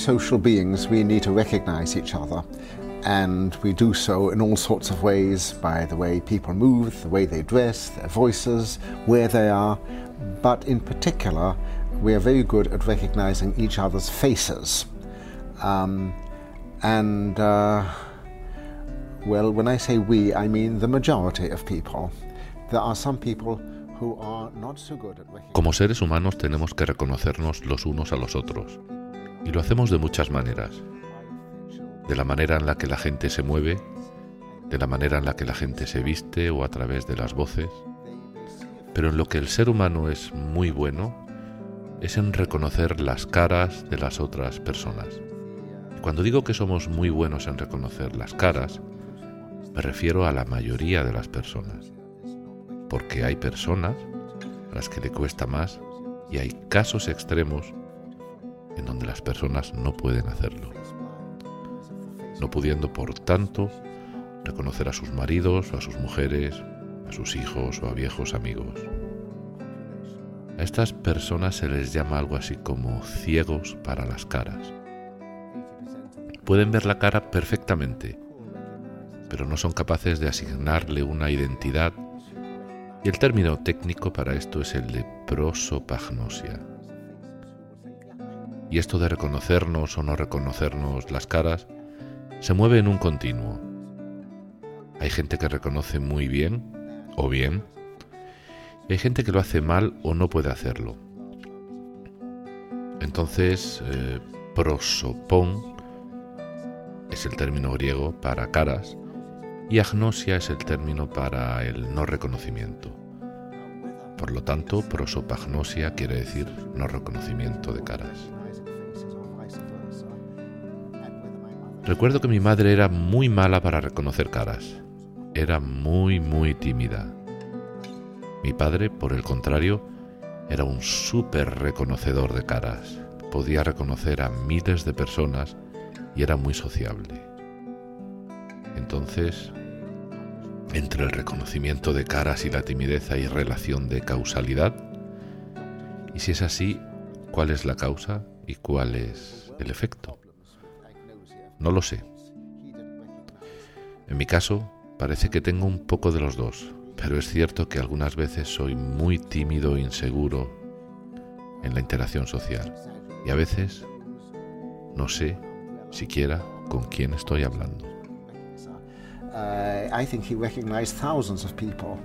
social beings, we need to recognize each other. And we do so in all sorts of ways by the way people move, the way they dress, their voices, where they are. But in particular, we are very good at recognizing each other's faces. Um, and, uh, well, when I say we, I mean the majority of people. There are some people who are not so good at recognizing. Como seres humanos tenemos que reconocernos los unos a los otros. Y lo hacemos de muchas maneras. De la manera en la que la gente se mueve, de la manera en la que la gente se viste o a través de las voces. Pero en lo que el ser humano es muy bueno es en reconocer las caras de las otras personas. Cuando digo que somos muy buenos en reconocer las caras, me refiero a la mayoría de las personas. Porque hay personas a las que le cuesta más y hay casos extremos en donde las personas no pueden hacerlo. No pudiendo, por tanto, reconocer a sus maridos o a sus mujeres, a sus hijos o a viejos amigos. A estas personas se les llama algo así como ciegos para las caras. Pueden ver la cara perfectamente, pero no son capaces de asignarle una identidad y el término técnico para esto es el de prosopagnosia. Y esto de reconocernos o no reconocernos las caras se mueve en un continuo. Hay gente que reconoce muy bien o bien, y hay gente que lo hace mal o no puede hacerlo. Entonces, eh, prosopón es el término griego para caras y agnosia es el término para el no reconocimiento. Por lo tanto, prosopagnosia quiere decir no reconocimiento de caras. Recuerdo que mi madre era muy mala para reconocer caras. Era muy, muy tímida. Mi padre, por el contrario, era un súper reconocedor de caras. Podía reconocer a miles de personas y era muy sociable. Entonces, entre el reconocimiento de caras y la timidez hay relación de causalidad. Y si es así, ¿cuál es la causa y cuál es el efecto? No lo sé. En mi caso, parece que tengo un poco de los dos, pero es cierto que algunas veces soy muy tímido e inseguro en la interacción social. Y a veces no sé siquiera con quién estoy hablando. Uh, I think he recognized thousands of people,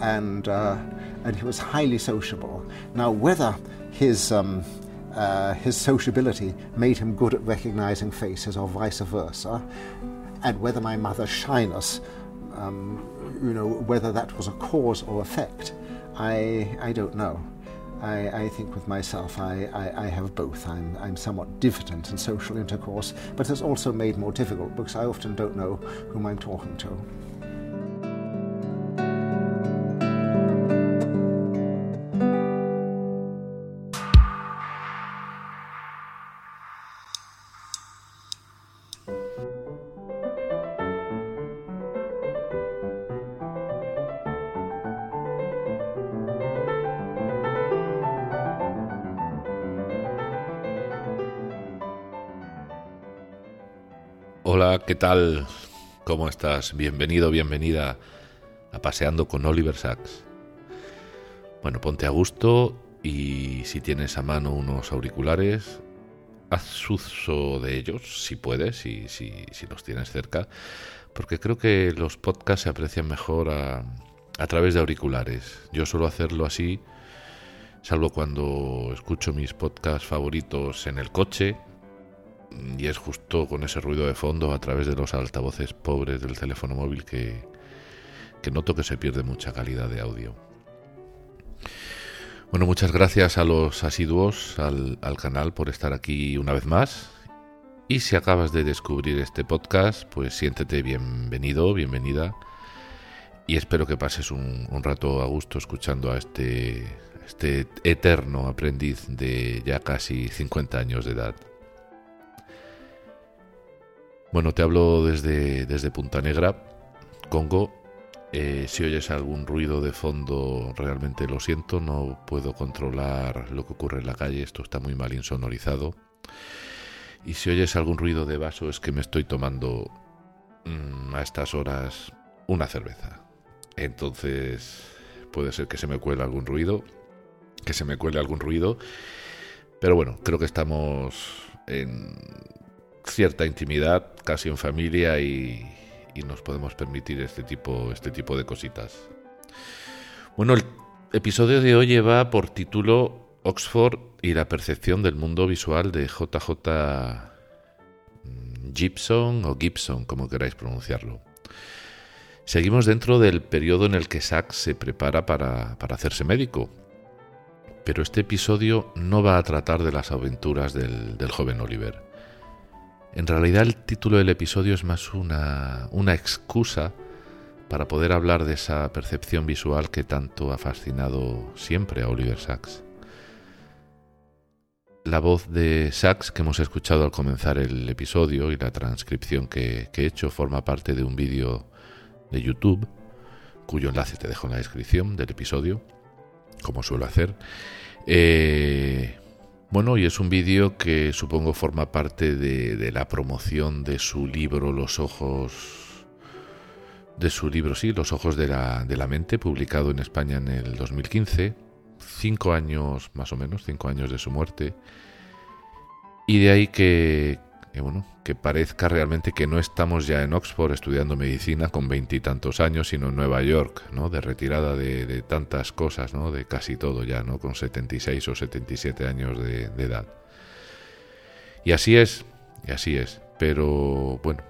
and uh, he was highly sociable. Now, whether his um, uh, his sociability made him good at recognizing faces, or vice versa, and whether my mother's shyness, um, you know, whether that was a cause or effect, I I don't know. I, I, think with myself, I, I, I, have both. I'm, I'm somewhat diffident in social intercourse, but it's also made more difficult because I often don't know whom I'm talking to. ¿Qué tal? ¿Cómo estás? Bienvenido, bienvenida a Paseando con Oliver Sacks. Bueno, ponte a gusto y si tienes a mano unos auriculares, haz uso de ellos si puedes y si, si, los tienes cerca, porque creo que los podcasts se aprecian mejor a, a través de auriculares. Yo suelo hacerlo así, salvo cuando escucho mis podcasts favoritos en el coche y es justo con ese ruido de fondo a través de los altavoces pobres del teléfono móvil que, noto que se pierde mucha calidad de audio. Bueno, muchas gracias a los asiduos al, al, canal por estar aquí una vez más. Y si acabas de descubrir este podcast, pues siéntete bienvenido, bienvenida. Y espero que pases un, un rato a gusto escuchando a este, este eterno aprendiz de ya casi 50 años de edad. Bueno, te hablo desde, desde Punta Negra, Congo. Eh, si oyes algún ruido de fondo, realmente lo siento, no puedo controlar lo que ocurre en la calle, esto está muy mal insonorizado. Y si oyes algún ruido de vaso es que me estoy tomando mm, a estas horas una cerveza. Entonces puede ser que se me cuele algún ruido, que se me cuele algún ruido. Pero bueno, creo que estamos en cierta intimidad, casi en familia y, nos podemos permitir este tipo, este tipo de cositas. Bueno, el episodio de hoy lleva por título Oxford y la percepción del mundo visual de JJ Gibson o Gibson, como queráis pronunciarlo. Seguimos dentro del periodo en el que Sachs se prepara para, hacerse médico, pero este episodio no va a tratar de las aventuras del, del joven Oliver. En realidad el título del episodio es más una, excusa para poder hablar de esa percepción visual que tanto ha fascinado siempre a Oliver Sacks. La voz de Sachs que hemos escuchado al comenzar el episodio y la transcripción que, he hecho forma parte de un vídeo de YouTube, cuyo enlace te dejo en la descripción del episodio, como suelo hacer. Eh, bueno, y es un vídeo que supongo forma parte de, la promoción de su libro Los ojos de su libro, sí, Los ojos de la, de la mente, publicado en España en el 2015, cinco años más o menos, cinco años de su muerte, y de ahí que, bueno, que parezca realmente que no estamos ya en Oxford estudiando medicina con veintitantos años, sino en Nueva York, ¿no? De retirada de, tantas cosas, ¿no? De casi todo ya, ¿no? Con 76 o 77 años de, de edad. Y así es, y así es. Pero bueno,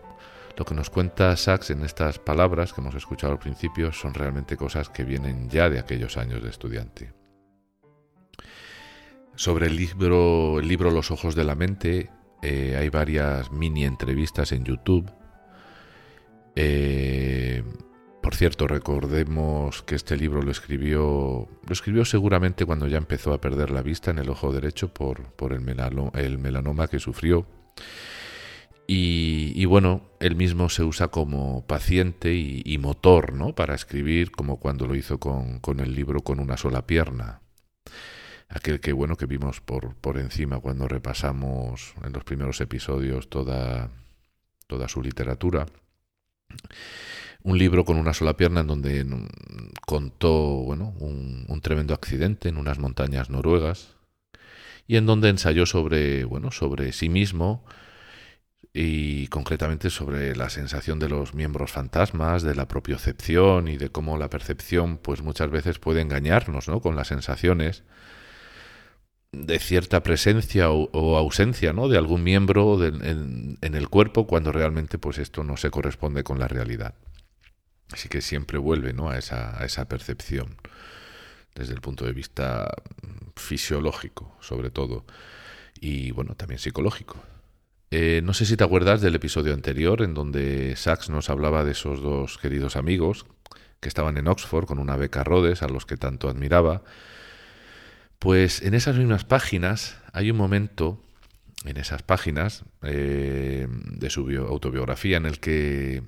lo que nos cuenta Sachs en estas palabras que hemos escuchado al principio son realmente cosas que vienen ya de aquellos años de estudiante. Sobre el libro, el libro Los ojos de la mente, eh, hay varias mini entrevistas en YouTube. Eh, por cierto, recordemos que este libro lo escribió, lo escribió seguramente cuando ya empezó a perder la vista en el ojo derecho por, el, melanoma, que sufrió. Y, bueno, él mismo se usa como paciente y, motor, ¿no? Para escribir, como cuando lo hizo con el libro con una sola pierna aquel que bueno que vimos por, por encima cuando repasamos en los primeros episodios toda, toda su literatura. Un libro con una sola pierna en donde contó bueno, un, un tremendo accidente en unas montañas noruegas y en donde ensayó sobre, bueno, sobre sí mismo y concretamente sobre la sensación de los miembros fantasmas, de la propiocepción y de cómo la percepción pues muchas veces puede engañarnos ¿no? con las sensaciones de cierta presencia o, ausencia ¿no? de algún miembro en, el cuerpo cuando realmente pues esto no se corresponde con la realidad. Así que siempre vuelve ¿no? a, esa, a esa percepción desde el punto de vista fisiológico, sobre todo, y bueno, también psicológico. Eh, no sé si te acuerdas del episodio anterior en donde Sachs nos hablaba de esos dos queridos amigos que estaban en Oxford con una beca Rhodes a los que tanto admiraba pues en esas mismas páginas hay un momento, en esas páginas eh, de su autobiografía, en el que,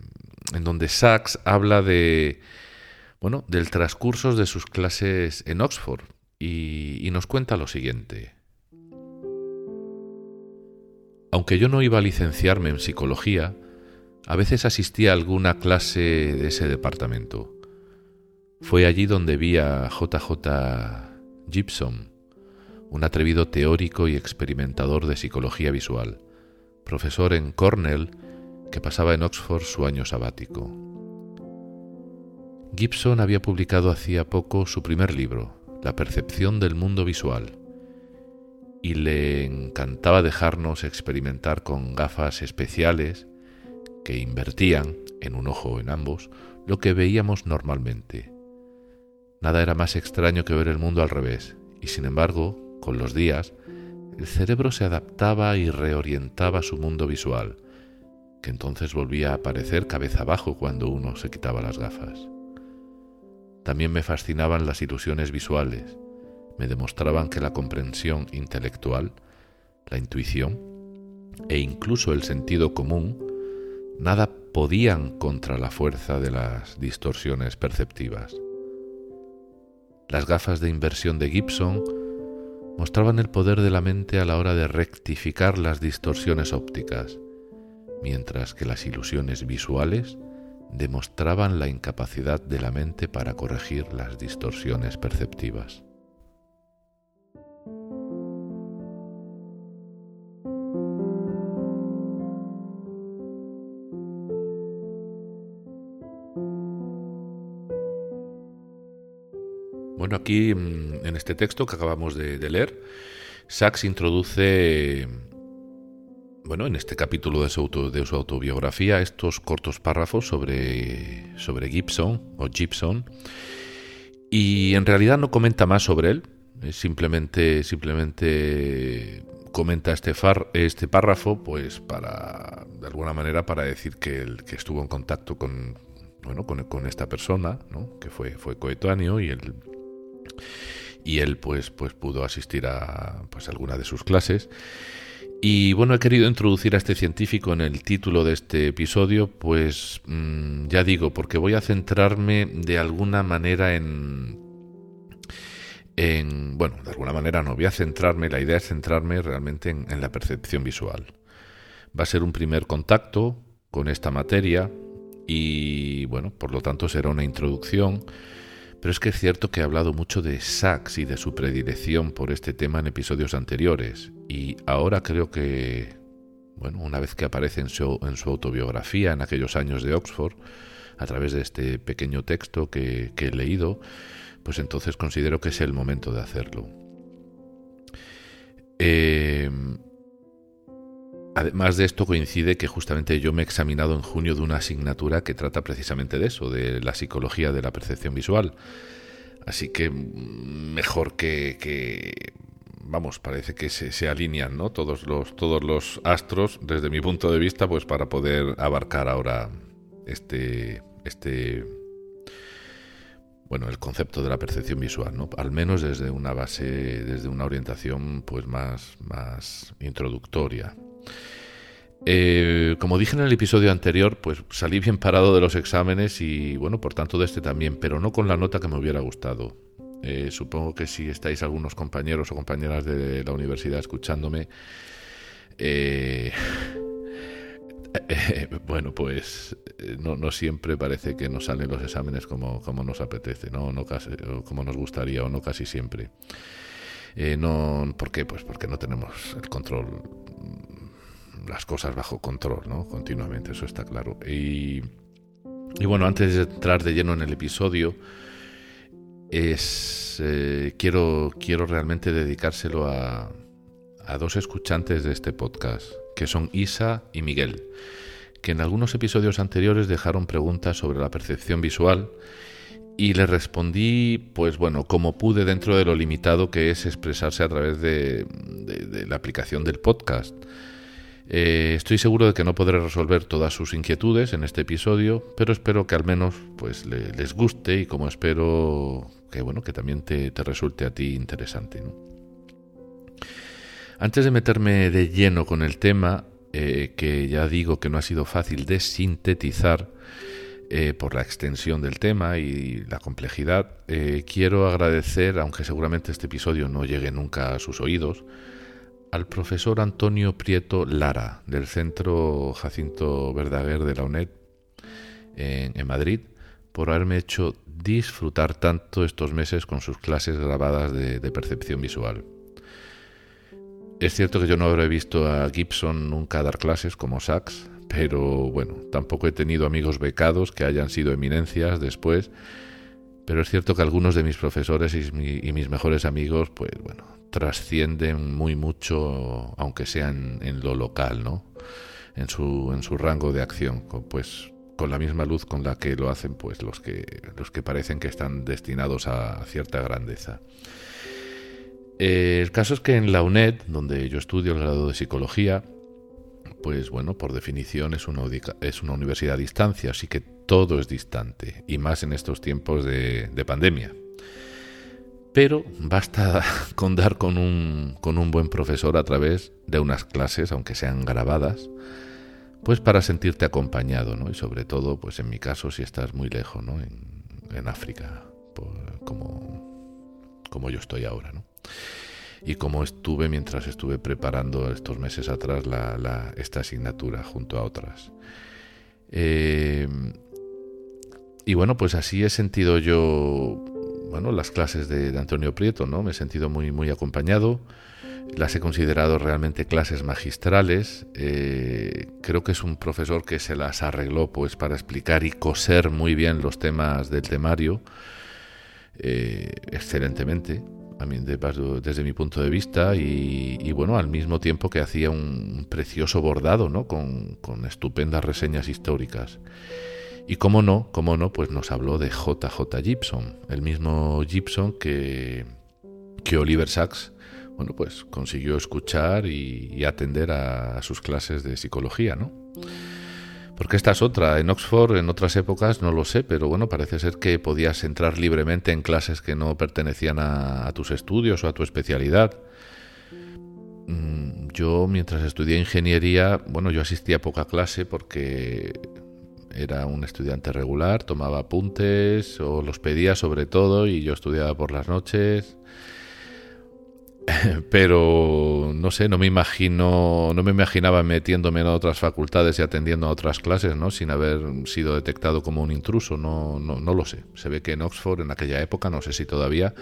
en donde Sachs habla de, bueno, del transcurso de sus clases en Oxford y, y nos cuenta lo siguiente. Aunque yo no iba a licenciarme en psicología, a veces asistía a alguna clase de ese departamento. Fue allí donde vi a JJ Gibson, un atrevido teórico y experimentador de psicología visual, profesor en Cornell que pasaba en Oxford su año sabático. Gibson había publicado hacía poco su primer libro, La percepción del mundo visual, y le encantaba dejarnos experimentar con gafas especiales que invertían, en un ojo o en ambos, lo que veíamos normalmente, Nada era más extraño que ver el mundo al revés, y sin embargo, con los días, el cerebro se adaptaba y reorientaba su mundo visual, que entonces volvía a aparecer cabeza abajo cuando uno se quitaba las gafas. También me fascinaban las ilusiones visuales, me demostraban que la comprensión intelectual, la intuición e incluso el sentido común nada podían contra la fuerza de las distorsiones perceptivas. Las gafas de inversión de Gibson mostraban el poder de la mente a la hora de rectificar las distorsiones ópticas, mientras que las ilusiones visuales demostraban la incapacidad de la mente para corregir las distorsiones perceptivas. Bueno, aquí mm, en este texto que acabamos de, leer, Sachs introduce, bueno, en este capítulo de su, autobiografía, estos cortos párrafos sobre, sobre Gibson o Gibson, y en realidad no comenta más sobre él, simplemente, simplemente comenta este, far, este párrafo, pues para, de alguna manera, para decir que, el, que estuvo en contacto con, bueno, con, con esta persona, ¿no? que fue, fue coetáneo y él y él pues, pues pudo asistir a pues, alguna de sus clases. Y bueno, he querido introducir a este científico en el título de este episodio, pues mm, ya digo, porque voy a centrarme de alguna manera en, en... Bueno, de alguna manera no, voy a centrarme, la idea es centrarme realmente en, en la percepción visual. Va a ser un primer contacto con esta materia y bueno, por lo tanto será una introducción pero es que es cierto que he hablado mucho de Sachs y de su predilección por este tema en episodios anteriores, y ahora creo que, bueno, una vez que aparece en su, autobiografía en aquellos años de Oxford, a través de este pequeño texto que, que he leído, pues entonces considero que es el momento de hacerlo. Eh, Además de esto coincide que justamente yo me he examinado en junio de una asignatura que trata precisamente de eso, de la psicología de la percepción visual. Así que mm, mejor que, vamos, parece que se, alinean, ¿no? Todos los, todos los astros, desde mi punto de vista, pues para poder abarcar ahora este, este, bueno, el concepto de la percepción visual, ¿no? Al menos desde una base, desde una orientación, pues más, más introductoria. Eh, como dije en el episodio anterior, pues salí bien parado de los exámenes y bueno, por tanto de este también, pero no con la nota que me hubiera gustado. Eh, supongo que si estáis algunos compañeros o compañeras de la universidad escuchándome, eh, bueno, pues no, siempre parece que nos salen los exámenes como, como nos apetece, ¿no? no casi, como nos gustaría o no casi siempre. no, ¿Por qué? Pues porque no tenemos el control las cosas bajo control, ¿no? Continuamente, eso está claro. Y, y bueno, antes de entrar de lleno en el episodio, es, eh, quiero, quiero realmente dedicárselo a, a dos escuchantes de este podcast, que son Isa y Miguel, que en algunos episodios anteriores dejaron preguntas sobre la percepción visual y les respondí, pues bueno, como pude dentro de lo limitado que es expresarse a través de, de la aplicación del podcast. Eh, estoy seguro de que no podré resolver todas sus inquietudes en este episodio, pero espero que al menos pues les guste y como espero que bueno que también te, resulte a ti interesante. Antes de meterme de lleno con el tema, eh, que ya digo que no ha sido fácil de sintetizar eh, por la extensión del tema y la complejidad, quiero agradecer, aunque seguramente este episodio no llegue nunca a sus oídos, al profesor Antonio Prieto Lara del Centro Jacinto Verdaguer de la UNED en, Madrid por haberme hecho disfrutar tanto estos meses con sus clases grabadas de, percepción visual. Es cierto que yo no habré visto a Gibson nunca dar clases como Sachs, pero bueno, tampoco he tenido amigos becados que hayan sido eminencias después, pero es cierto que algunos de mis profesores y, y mis mejores amigos, pues bueno, trascienden muy mucho, aunque sea en, lo local, ¿no? En su, en su rango de acción, pues con la misma luz con la que lo hacen pues los que, los que parecen que están destinados a cierta grandeza. Eh, el caso es que en la UNED, donde yo estudio el grado de psicología, pues bueno, por definición es una, es una universidad a distancia, así que todo es distante, y más en estos tiempos de pandemia pero basta con dar con un, con un buen profesor a través de unas clases, aunque sean grabadas, pues para sentirte acompañado, ¿no? Y sobre todo, pues en mi caso, si estás muy lejos, ¿no? En, África, como, como yo estoy ahora, ¿no? y cómo estuve mientras estuve preparando estos meses atrás esta asignatura junto a otras. Eh, y bueno, pues así he sentido yo, bueno, las clases de, Antonio Prieto, ¿no? Me he sentido muy, muy acompañado. Las he considerado realmente clases magistrales. Eh, creo que es un profesor que se las arregló pues para explicar y coser muy bien los temas del temario. Eh, excelentemente desde mi punto de vista y, bueno, al mismo tiempo que hacía un precioso bordado, ¿no? Con, estupendas reseñas históricas. Y cómo no, cómo no, pues nos habló de JJ Gibson, el mismo Gibson que, que Oliver Sacks, bueno, pues consiguió escuchar y, atender a, a, sus clases de psicología, ¿no? Porque esta es otra. En Oxford, en otras épocas, no lo sé, pero bueno, parece ser que podías entrar libremente en clases que no pertenecían a, tus estudios o a tu especialidad. Mm, yo, mientras estudié ingeniería, bueno, yo asistía a poca clase porque era un estudiante regular, tomaba apuntes o los pedía sobre todo y yo estudiaba por las noches pero no sé, no me imagino, no me imaginaba metiéndome en otras facultades y atendiendo a otras clases, ¿no? Sin haber sido detectado como un intruso, no, no, no lo sé. Se ve que en Oxford, en aquella época, no sé si todavía,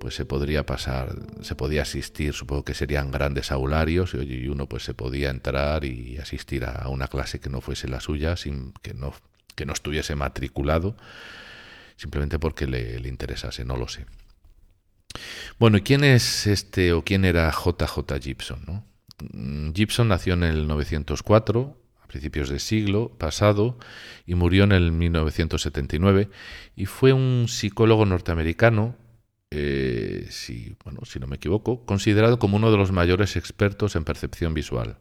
pues se podría pasar, se podía asistir, supongo que serían grandes aularios, y uno pues se podía entrar y asistir a una clase que no fuese la suya, sin que no, que no estuviese matriculado, simplemente porque le, le interesase, no lo sé. Bueno, ¿y quién es este o quién era JJ Gibson? ¿no? Mm, Gibson nació en el 904, a principios del siglo pasado, y murió en el 1979, y fue un psicólogo norteamericano, eh, si, bueno, si no me equivoco, considerado como uno de los mayores expertos en percepción visual.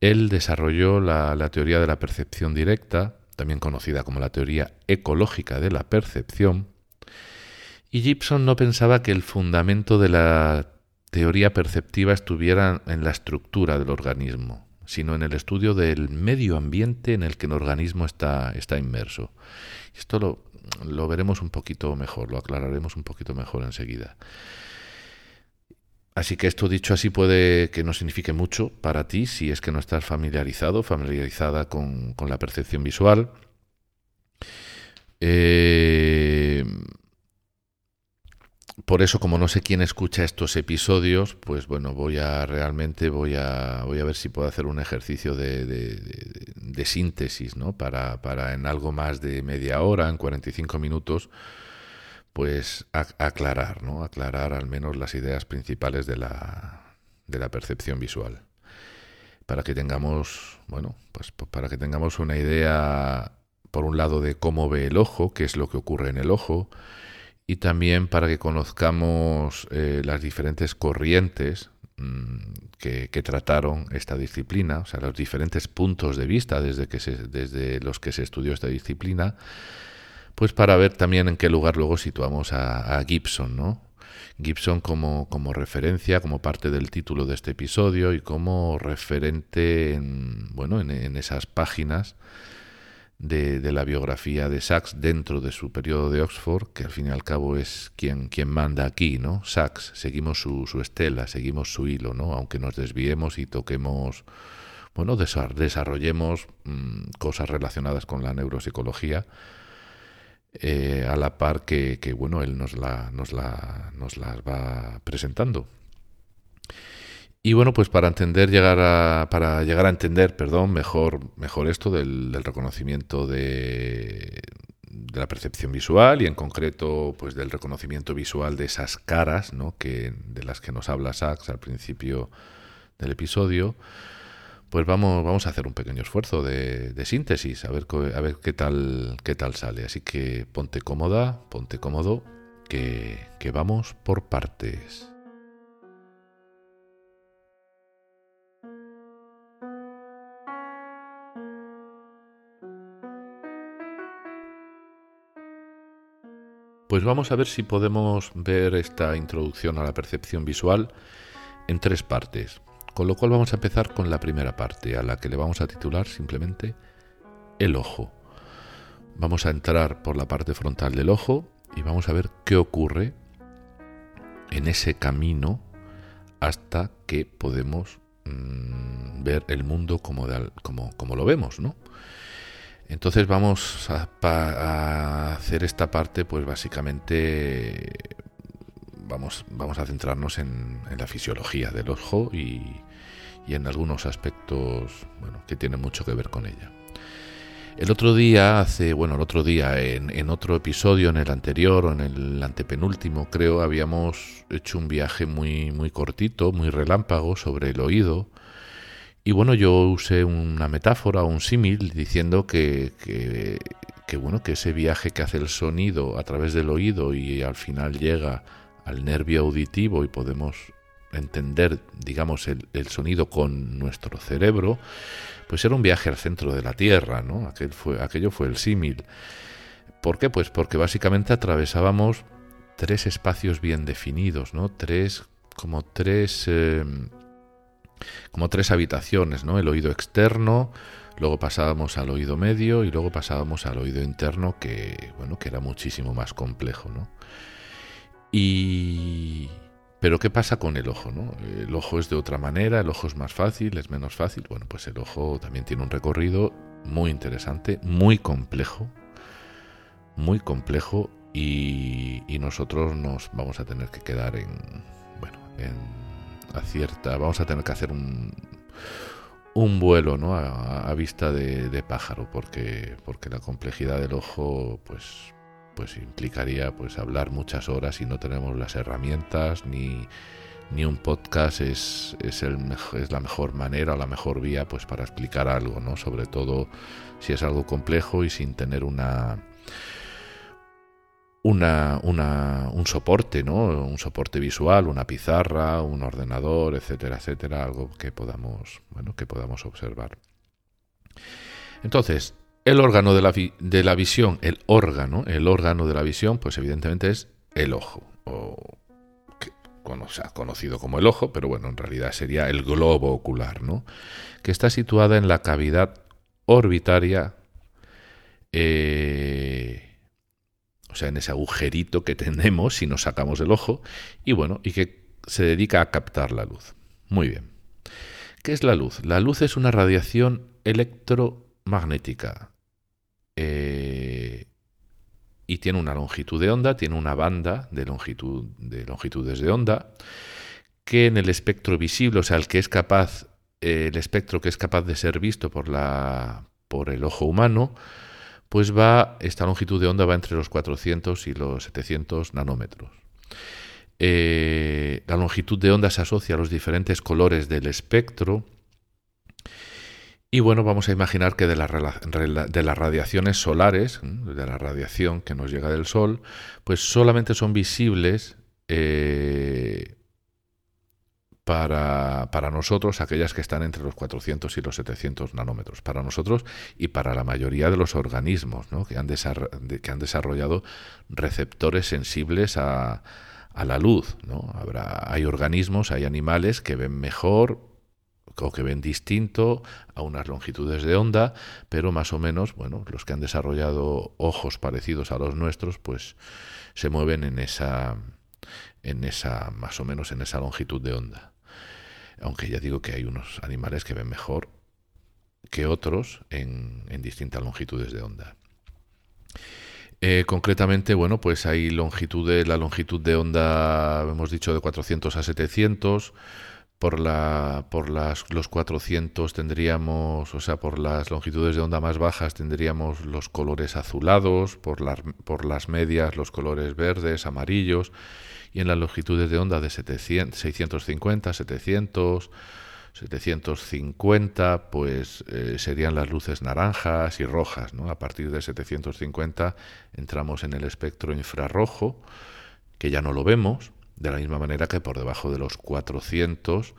Él desarrolló la, teoría de la percepción directa, también conocida como la teoría ecológica de la percepción, y Gibson no pensaba que el fundamento de la teoría perceptiva estuviera en la estructura del organismo, sino en el estudio del medio ambiente en el que el organismo está, está inmerso. Esto lo, lo veremos un poquito mejor, lo aclararemos un poquito mejor enseguida. Así que esto dicho así puede que no signifique mucho para ti si es que no estás familiarizado, familiarizada con, con la percepción visual. Eh, por eso, como no sé quién escucha estos episodios, pues bueno, voy a realmente voy a voy a ver si puedo hacer un ejercicio de, de, síntesis, ¿no? Para, para, en algo más de media hora, en 45 minutos, pues aclarar, ¿no? Aclarar al menos las ideas principales de la, de la percepción visual. Para que tengamos, bueno, pues para que tengamos una idea, por un lado, de cómo ve el ojo, qué es lo que ocurre en el ojo, y también para que conozcamos eh, las diferentes corrientes mm, que, trataron esta disciplina, o sea, los diferentes puntos de vista desde, que desde los que se estudió esta disciplina, pues para ver también en qué lugar luego situamos a, Gibson, ¿no? Gibson como, como, referencia, como parte del título de este episodio y como referente en, bueno, en esas páginas de, la biografía de Sachs dentro de su periodo de Oxford, que al fin y al cabo es quien, quien manda aquí, ¿no? Sachs, seguimos su, su estela, seguimos su hilo, ¿no? Aunque nos desviemos y toquemos, bueno, desarrollemos mm, cosas relacionadas con la neuropsicología, eh, a la par que, que, bueno, él nos, la, nos, la, nos las va presentando. Y bueno, pues para entender, llegar a, para llegar a entender, perdón, mejor, mejor esto del, reconocimiento de, de, la percepción visual y en concreto, pues del reconocimiento visual de esas caras, ¿no? Que de las que nos habla Sachs al principio del episodio, pues vamos, vamos a hacer un pequeño esfuerzo de, de síntesis, a ver, a ver qué tal, qué tal sale. Así que ponte cómoda, ponte cómodo, que, que vamos por partes. Pues vamos a ver si podemos ver esta introducción a la percepción visual en tres partes. Con lo cual vamos a empezar con la primera parte, a la que le vamos a titular simplemente el ojo. Vamos a entrar por la parte frontal del ojo y vamos a ver qué ocurre en ese camino hasta que podemos mm, ver el mundo como, como, como, lo vemos, ¿no? Entonces vamos a, hacer esta parte, pues básicamente vamos, a centrarnos en, la fisiología del ojo y, en algunos aspectos que tienen mucho que ver con ella. El otro día, hace, bueno, el otro día, en, otro episodio, en el anterior o en el antepenúltimo, creo, habíamos hecho un viaje muy, muy cortito, muy relámpago sobre el oído. Y bueno, yo usé una metáfora, un símil, diciendo que, que, bueno, que ese viaje que hace el sonido a través del oído y al final llega al nervio auditivo y podemos entender, digamos, el, el sonido con nuestro cerebro, pues era un viaje al centro de la Tierra, ¿no? Aquel fue, aquello fue el símil. ¿Por qué? Pues porque básicamente atravesábamos tres espacios bien definidos, ¿no? Tres, como tres, eh, como tres habitaciones, ¿no? El oído externo, luego pasábamos al oído medio y luego pasábamos al oído interno, que, bueno, que era muchísimo más complejo, ¿no? Y, pero ¿qué pasa con el ojo? ¿no? El ojo es de otra manera, el ojo es más fácil, es menos fácil. Bueno, pues el ojo también tiene un recorrido muy interesante, muy complejo, muy complejo y, nosotros nos vamos a tener que quedar en, bueno, en a cierta, vamos a tener que hacer un, un vuelo ¿no? a, vista de, de, pájaro porque, porque la complejidad del ojo pues pues implicaría pues hablar muchas horas y no tenemos las herramientas ni, ni un podcast es, es, el, es la mejor manera o la mejor vía pues para explicar algo, ¿no? Sobre todo si es algo complejo y sin tener una una, un soporte, ¿no? Un soporte visual, una pizarra, un ordenador, etcétera, etcétera, algo que podamos, bueno, que podamos observar. Entonces, el órgano de la, de la visión, el órgano, el órgano de la visión, pues evidentemente es el ojo, o que, conocido como el ojo, pero bueno, en realidad sería el globo ocular, ¿no? Que está situada en la cavidad orbitaria, eh, o sea, en ese agujerito que tenemos si nos sacamos el ojo, y bueno, y que se dedica a captar la luz. Muy bien. ¿Qué es la luz? La luz es una radiación electromagnética eh, y tiene una longitud de onda, tiene una banda de, longitud, de longitudes de onda, que en el espectro visible, o sea, el que es capaz, el espectro que es capaz de ser visto por, la, por el ojo humano, pues va, esta longitud de onda va entre los 400 y los 700 nanómetros. Eh, la longitud de onda se asocia a los diferentes colores del espectro y bueno, vamos a imaginar que de, las radiaciones solares, de la radiación que nos llega del Sol, pues solamente son visibles eh, para, para, nosotros aquellas que están entre los 400 y los 700 nanómetros, para nosotros y para la mayoría de los organismos que, han que, han desarrollado receptores sensibles a, a la luz. ¿no? Habrá, hay organismos, hay animales que ven mejor o que ven distinto a unas longitudes de onda, pero más o menos, bueno, los que han desarrollado ojos parecidos a los nuestros, pues se mueven en esa, en esa, más o menos en esa longitud de onda. Aunque ya digo que hay unos animales que ven mejor que otros en, distintas longitudes de onda. Eh, concretamente, bueno, pues hay longitudes, la longitud de onda, hemos dicho, de 400 a 700, por, la, por las, los 400 tendríamos, o sea, por las longitudes de onda más bajas tendríamos los colores azulados, por las, por las medias los colores verdes, amarillos, y en las longitudes de onda de 700, 650, 700, 750, pues eh, serían las luces naranjas y rojas. ¿no? A partir de 750 entramos en el espectro infrarrojo, que ya no lo vemos, de la misma manera que por debajo de los 400,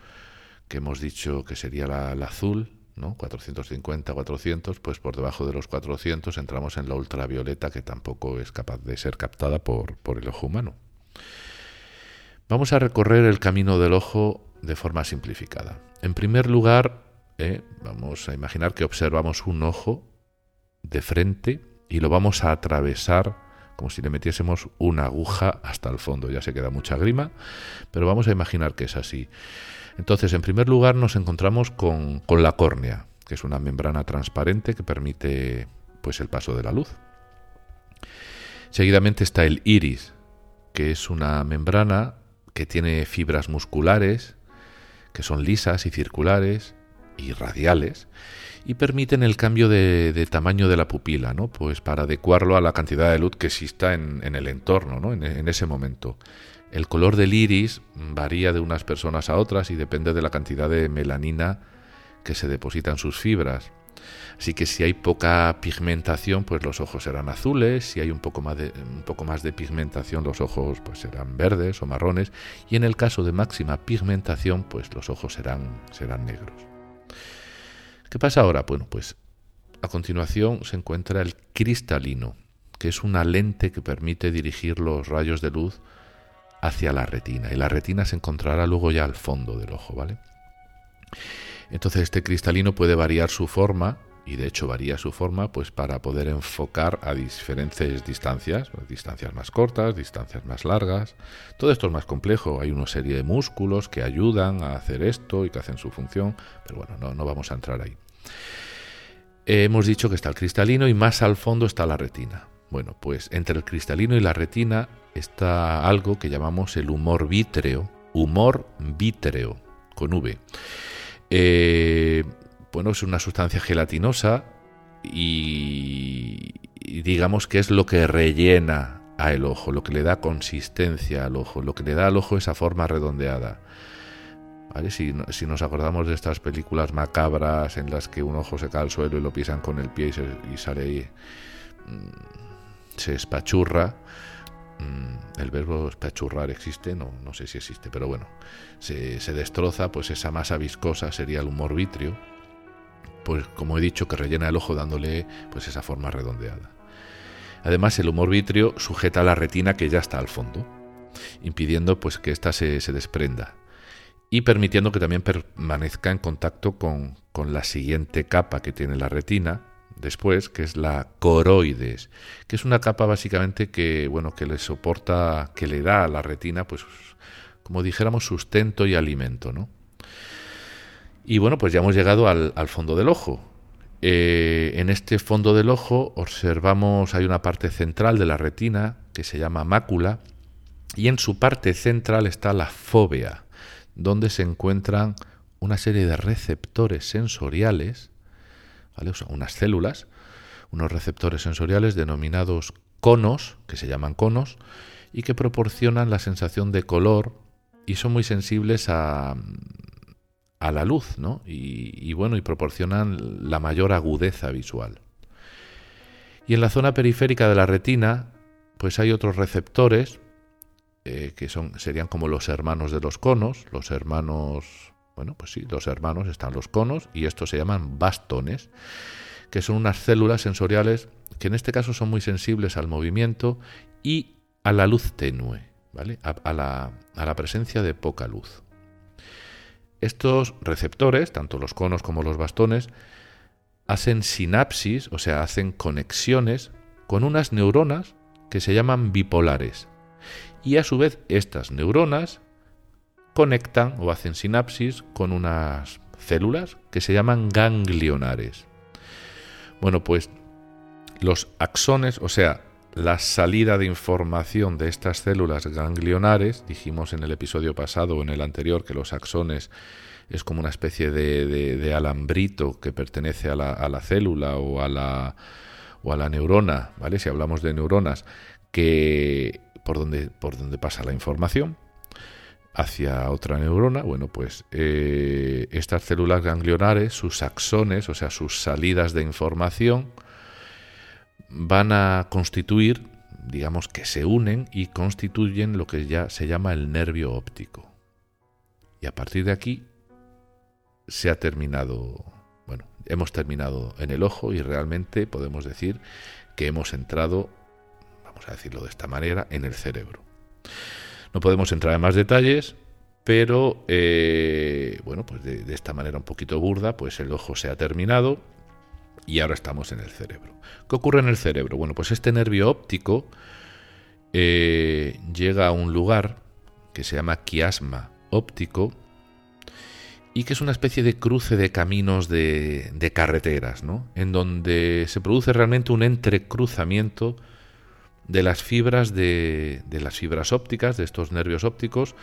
que hemos dicho que sería la, azul, ¿no? 450, 400, pues por debajo de los 400 entramos en la ultravioleta que tampoco es capaz de ser captada por, por el ojo humano. Vamos a recorrer el camino del ojo de forma simplificada. En primer lugar, eh, vamos a imaginar que observamos un ojo de frente y lo vamos a atravesar como si le metiésemos una aguja hasta el fondo. Ya se queda mucha grima, pero vamos a imaginar que es así. Entonces, en primer lugar, nos encontramos con, con la córnea, que es una membrana transparente que permite pues, el paso de la luz. Seguidamente está el iris, que es una membrana que tiene fibras musculares, que son lisas y circulares y radiales, y permiten el cambio de, tamaño de la pupila, ¿no? Pues para adecuarlo a la cantidad de luz que exista en, el entorno, ¿no? En, ese momento. El color del iris varía de unas personas a otras y depende de la cantidad de melanina que se deposita en sus fibras. Así que si hay poca pigmentación, pues los ojos serán azules, si hay un poco más de, un poco más de pigmentación, los ojos pues serán verdes o marrones, y en el caso de máxima pigmentación, pues los ojos serán, serán negros. ¿Qué pasa ahora? Bueno, pues a continuación se encuentra el cristalino, que es una lente que permite dirigir los rayos de luz hacia la retina. Y la retina se encontrará luego ya al fondo del ojo, ¿vale? Entonces este cristalino puede variar su forma, y de hecho varía su forma, pues para poder enfocar a diferentes distancias, distancias más cortas, distancias más largas. Todo esto es más complejo, hay una serie de músculos que ayudan a hacer esto y que hacen su función, pero bueno, no, no vamos a entrar ahí. Hemos dicho que está el cristalino y más al fondo está la retina. Bueno, pues entre el cristalino y la retina está algo que llamamos el humor vítreo, humor vítreo, con V. Eh, bueno, es una sustancia gelatinosa y, digamos que es lo que rellena al ojo, lo que le da consistencia al ojo, lo que le da al ojo esa forma redondeada. Si, nos acordamos de estas películas macabras en las que un ojo se cae al suelo y lo pisan con el pie y, sale ahí, mm, se espachurra, mm, el verbo espachurrar existe, no, sé si existe, pero bueno, se, se, destroza, pues esa masa viscosa sería el humor vitrio pues como he dicho, que rellena el ojo dándole pues esa forma redondeada. Además, el humor vitrio sujeta la retina que ya está al fondo, impidiendo pues que ésta se, desprenda y permitiendo que también permanezca en contacto con, con, la siguiente capa que tiene la retina después, que es la coroides, que es una capa básicamente que bueno que le soporta, que le da a la retina, pues como dijéramos sustento y alimento, ¿no? Y bueno, pues ya hemos llegado al, fondo del ojo. Eh, en este fondo del ojo observamos, hay una parte central de la retina que se llama mácula y en su parte central está la fóvea, donde se encuentran una serie de receptores sensoriales, ¿vale? unas células, unos receptores sensoriales denominados conos, que se llaman conos, y que proporcionan la sensación de color y son muy sensibles a, a la luz, ¿no? Y, bueno, y proporcionan la mayor agudeza visual. Y en la zona periférica de la retina, pues hay otros receptores eh, que son, serían como los hermanos de los conos, los hermanos, bueno, pues sí, los hermanos están los conos y estos se llaman bastones, que son unas células sensoriales que en este caso son muy sensibles al movimiento y a la luz tenue, ¿vale? a la presencia de poca luz. Estos receptores, tanto los conos como los bastones, hacen sinapsis, o sea, hacen conexiones con unas neuronas que se llaman bipolares. Y a su vez estas neuronas conectan o hacen sinapsis con unas células que se llaman ganglionares. Bueno, pues los axones, o sea, la salida de información de estas células ganglionares, dijimos en el episodio pasado o en el anterior que los axones es como una especie de, alambrito que pertenece a la, célula o a la, o a la neurona, ¿vale? Si hablamos de neuronas, que por donde, por donde pasa la información hacia otra neurona, bueno, pues eh, estas células ganglionares, sus axones, o sea, sus salidas de información, van a constituir, digamos que se unen y constituyen lo que ya se llama el nervio óptico. Y a partir de aquí se ha terminado, bueno, hemos terminado en el ojo y realmente podemos decir que hemos entrado, a decirlo de esta manera, en el cerebro. No podemos entrar en más detalles, pero eh, bueno, pues de, de, esta manera un poquito burda, pues el ojo se ha terminado y ahora estamos en el cerebro. ¿Qué ocurre en el cerebro? Bueno, pues este nervio óptico eh, llega a un lugar que se llama quiasma óptico y que es una especie de cruce de caminos de, carreteras, ¿no? En donde se produce realmente un entrecruzamiento de las fibras de, de, las fibras ópticas, de estos nervios ópticos,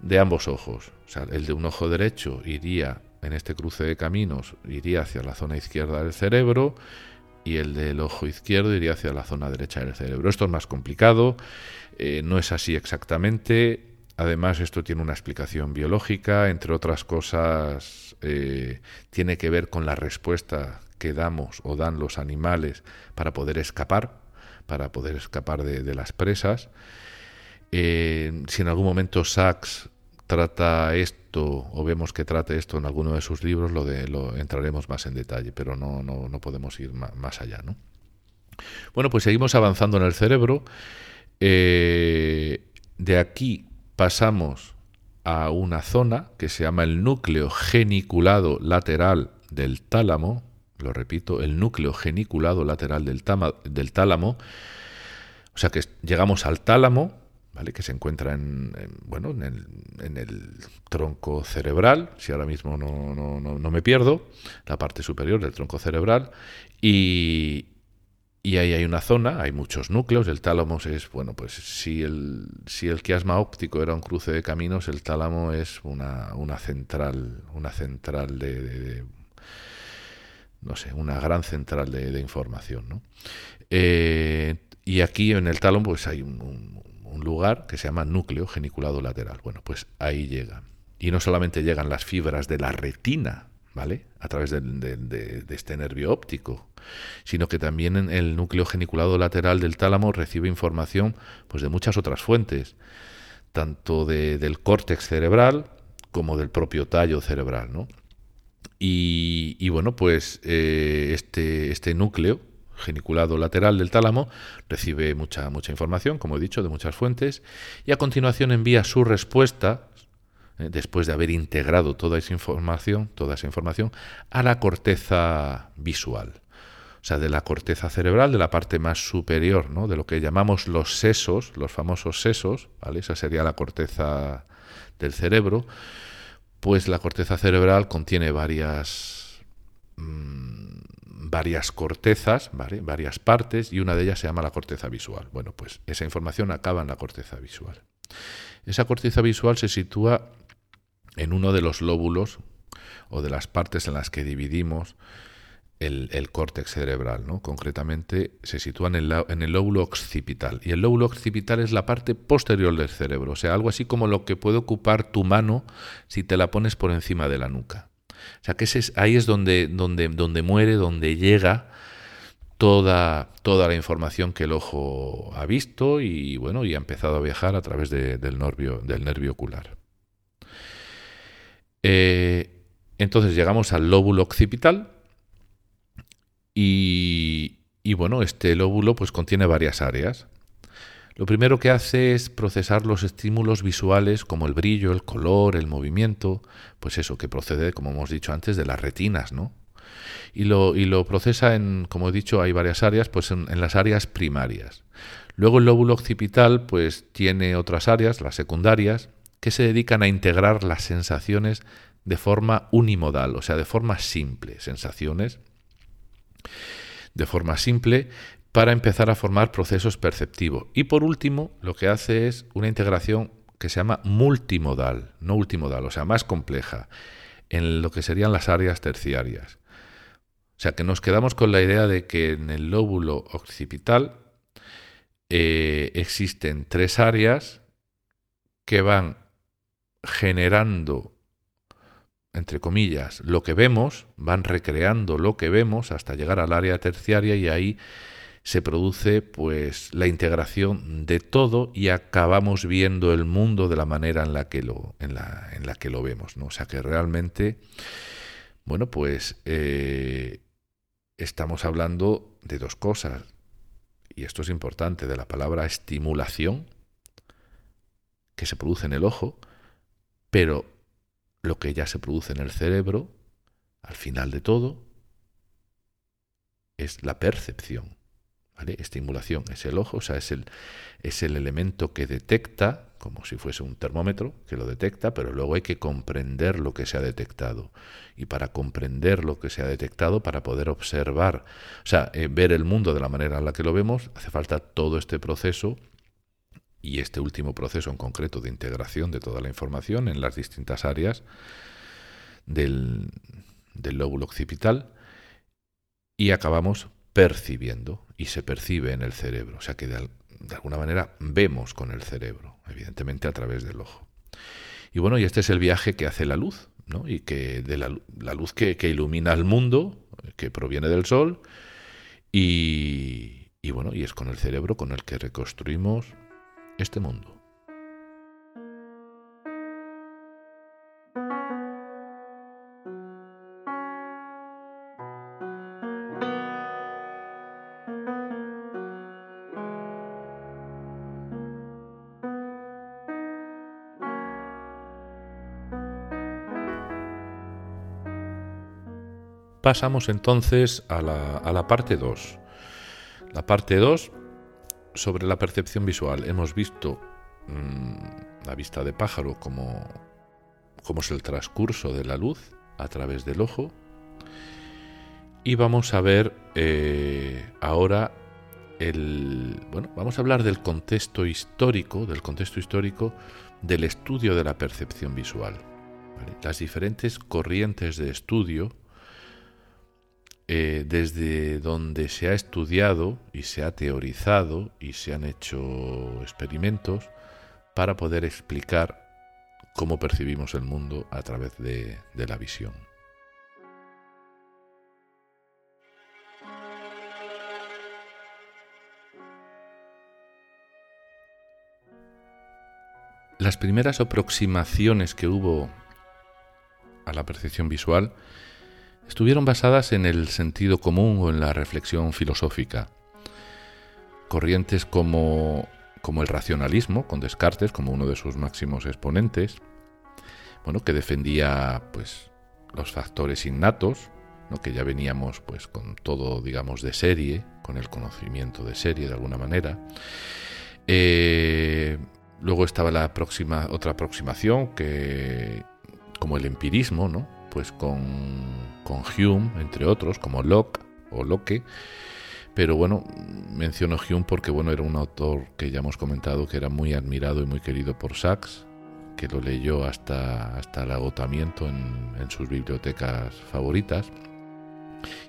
de ambos ojos. O sea, el de un ojo derecho iría en este cruce de caminos, iría hacia la zona izquierda del cerebro y el del ojo izquierdo iría hacia la zona derecha del cerebro. Esto es más complicado, eh, no es así exactamente. Además, esto tiene una explicación biológica, entre otras cosas, eh, tiene que ver con la respuesta que damos o dan los animales para poder escapar, para poder escapar de, las presas. Eh, si en algún momento Sachs trata esto o vemos que trate esto en alguno de sus libros, lo, de, lo entraremos más en detalle, pero no, no, no podemos ir más, allá. ¿no? Bueno, pues seguimos avanzando en el cerebro. Eh, de aquí pasamos a una zona que se llama el núcleo geniculado lateral del tálamo. Lo repito, el núcleo geniculado lateral del, del tálamo. O sea que llegamos al tálamo, ¿vale? que se encuentra en, bueno, en el, tronco cerebral, si ahora mismo no, no, no, me pierdo, la parte superior del tronco cerebral, y, y ahí hay una zona, hay muchos núcleos, el tálamo es, bueno, pues si el, si el quiasma óptico era un cruce de caminos, el tálamo es una, una central, una central de, no sé, una gran central de, información, ¿no? Eh, y aquí en el tálamo pues hay un un lugar que se llama núcleo geniculado lateral. Bueno, pues ahí llega. Y no solamente llegan las fibras de la retina, ¿vale? A través de, este nervio óptico, sino que también en el núcleo geniculado lateral del tálamo recibe información pues, de muchas otras fuentes, tanto del córtex cerebral como del propio tallo cerebral, ¿no? Y, bueno, pues eh, este, este núcleo geniculado lateral del tálamo recibe mucha, mucha información, como he dicho, de muchas fuentes, y a continuación envía su respuesta, eh, después de haber integrado toda esa información, toda esa información, a la corteza visual. O sea, de la corteza cerebral, de la parte más superior, ¿no? de lo que llamamos los sesos, los famosos sesos, ¿vale? esa sería la corteza del cerebro, pues la corteza cerebral contiene varias mm, varias cortezas, varias partes, y una de ellas se llama la corteza visual. Bueno, pues esa información acaba en la corteza visual. Esa corteza visual se sitúa en uno de los lóbulos o de las partes en las que dividimos el, córtex cerebral, ¿no? Concretamente se sitúa en el, el, lóbulo occipital. Y el lóbulo occipital es la parte posterior del cerebro, o sea, algo así como lo que puede ocupar tu mano si te la pones por encima de la nuca. O sea que ese ahí es donde, donde, donde muere, donde llega toda, toda la información que el ojo ha visto y bueno, y ha empezado a viajar a través del, nervio, del nervio ocular. Eh, entonces llegamos al lóbulo occipital y, y, bueno, este lóbulo pues contiene varias áreas. Lo primero que hace es procesar los estímulos visuales como el brillo, el color, el movimiento, pues eso que procede, como hemos dicho antes, de las retinas, ¿no? Y lo, y lo procesa en, como he dicho, hay varias áreas, pues en, las áreas primarias. Luego el lóbulo occipital, pues tiene otras áreas, las secundarias, que se dedican a integrar las sensaciones de forma unimodal, o sea, de forma simple, sensaciones de forma simple, para empezar a formar procesos perceptivos. Y por último, lo que hace es una integración que se llama multimodal, no ultimodal, o sea, más compleja, en lo que serían las áreas terciarias. O sea, que nos quedamos con la idea de que en el lóbulo occipital eh, existen tres áreas que van generando, entre comillas, lo que vemos, van recreando lo que vemos hasta llegar al área terciaria y ahí se produce pues la integración de todo y acabamos viendo el mundo de la manera en la que lo, en la, en la que lo vemos. ¿no? O sea que realmente, bueno, pues eh, estamos hablando de dos cosas. Y esto es importante, de la palabra estimulación que se produce en el ojo, pero lo que ya se produce en el cerebro, al final de todo, es la percepción. Estimulación es el ojo, o sea, es el, es el elemento que detecta, como si fuese un termómetro, que lo detecta, pero luego hay que comprender lo que se ha detectado. Y para comprender lo que se ha detectado, para poder observar, o sea, eh, ver el mundo de la manera en la que lo vemos, hace falta todo este proceso y este último proceso en concreto de integración de toda la información en las distintas áreas del, del lóbulo occipital y acabamos percibiendo y se percibe en el cerebro. O sea que de, alguna manera vemos con el cerebro, evidentemente a través del ojo. Y bueno, y este es el viaje que hace la luz, ¿no? Y que de la, luz que, ilumina el mundo, que proviene del sol, y, y bueno, y es con el cerebro con el que reconstruimos este mundo. Pasamos entonces a la, parte 2. La parte 2 sobre la percepción visual. Hemos visto mm, la vista de pájaro como, como es el transcurso de la luz a través del ojo. Y vamos a ver eh, ahora el. Bueno, vamos a hablar del contexto histórico, del contexto histórico del estudio de la percepción visual. Las diferentes corrientes de estudio eh, desde donde se ha estudiado y se ha teorizado y se han hecho experimentos para poder explicar cómo percibimos el mundo a través de, de la visión. Las primeras aproximaciones que hubo a la percepción visual estuvieron basadas en el sentido común o en la reflexión filosófica. Corrientes como, como el racionalismo, con Descartes como uno de sus máximos exponentes, bueno, que defendía pues los factores innatos, ¿no? que ya veníamos pues con todo, digamos, de serie, con el conocimiento de serie de alguna manera. Eh, luego estaba la próxima, otra aproximación que como el empirismo, ¿no? Pues con, con Hume, entre otros, como Locke o Locke. Pero bueno, menciono Hume porque bueno, era un autor que ya hemos comentado que era muy admirado y muy querido por Sachs, que lo leyó hasta, hasta el agotamiento en, en sus bibliotecas favoritas.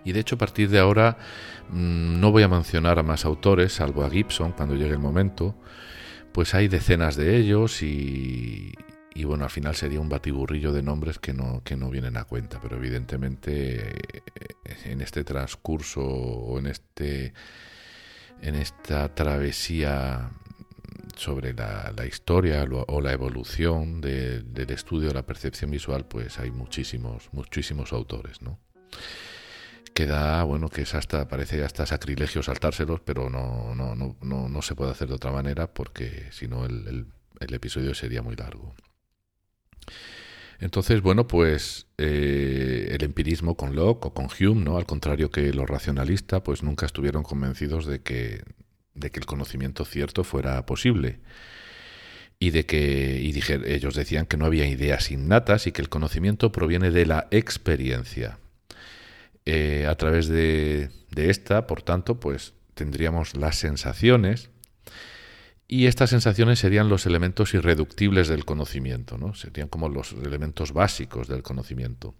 Y de hecho a partir de ahora mm, no voy a mencionar a más autores, salvo a Gibson cuando llegue el momento, pues hay decenas de ellos y, y bueno, al final sería un batiburrillo de nombres que no, que no vienen a cuenta, pero evidentemente eh, en este transcurso o en, este, en esta travesía sobre la, historia o la evolución del estudio de la percepción visual, pues hay muchísimos, muchísimos autores, ¿no? Queda, bueno, que es hasta, parece hasta sacrilegio saltárselos, pero no, no, no, no, no se puede hacer de otra manera porque si no el, el episodio sería muy largo. Entonces, bueno, pues eh, el empirismo con Locke o con Hume, ¿no? Al contrario que los racionalistas, pues nunca estuvieron convencidos de que, de que el conocimiento cierto fuera posible. Y de que y ellos decían que no había ideas innatas y que el conocimiento proviene de la experiencia. Eh, a través de, de esta, por tanto, pues tendríamos las sensaciones, y estas sensaciones serían los elementos irreductibles del conocimiento, ¿no? Serían como los elementos básicos del conocimiento.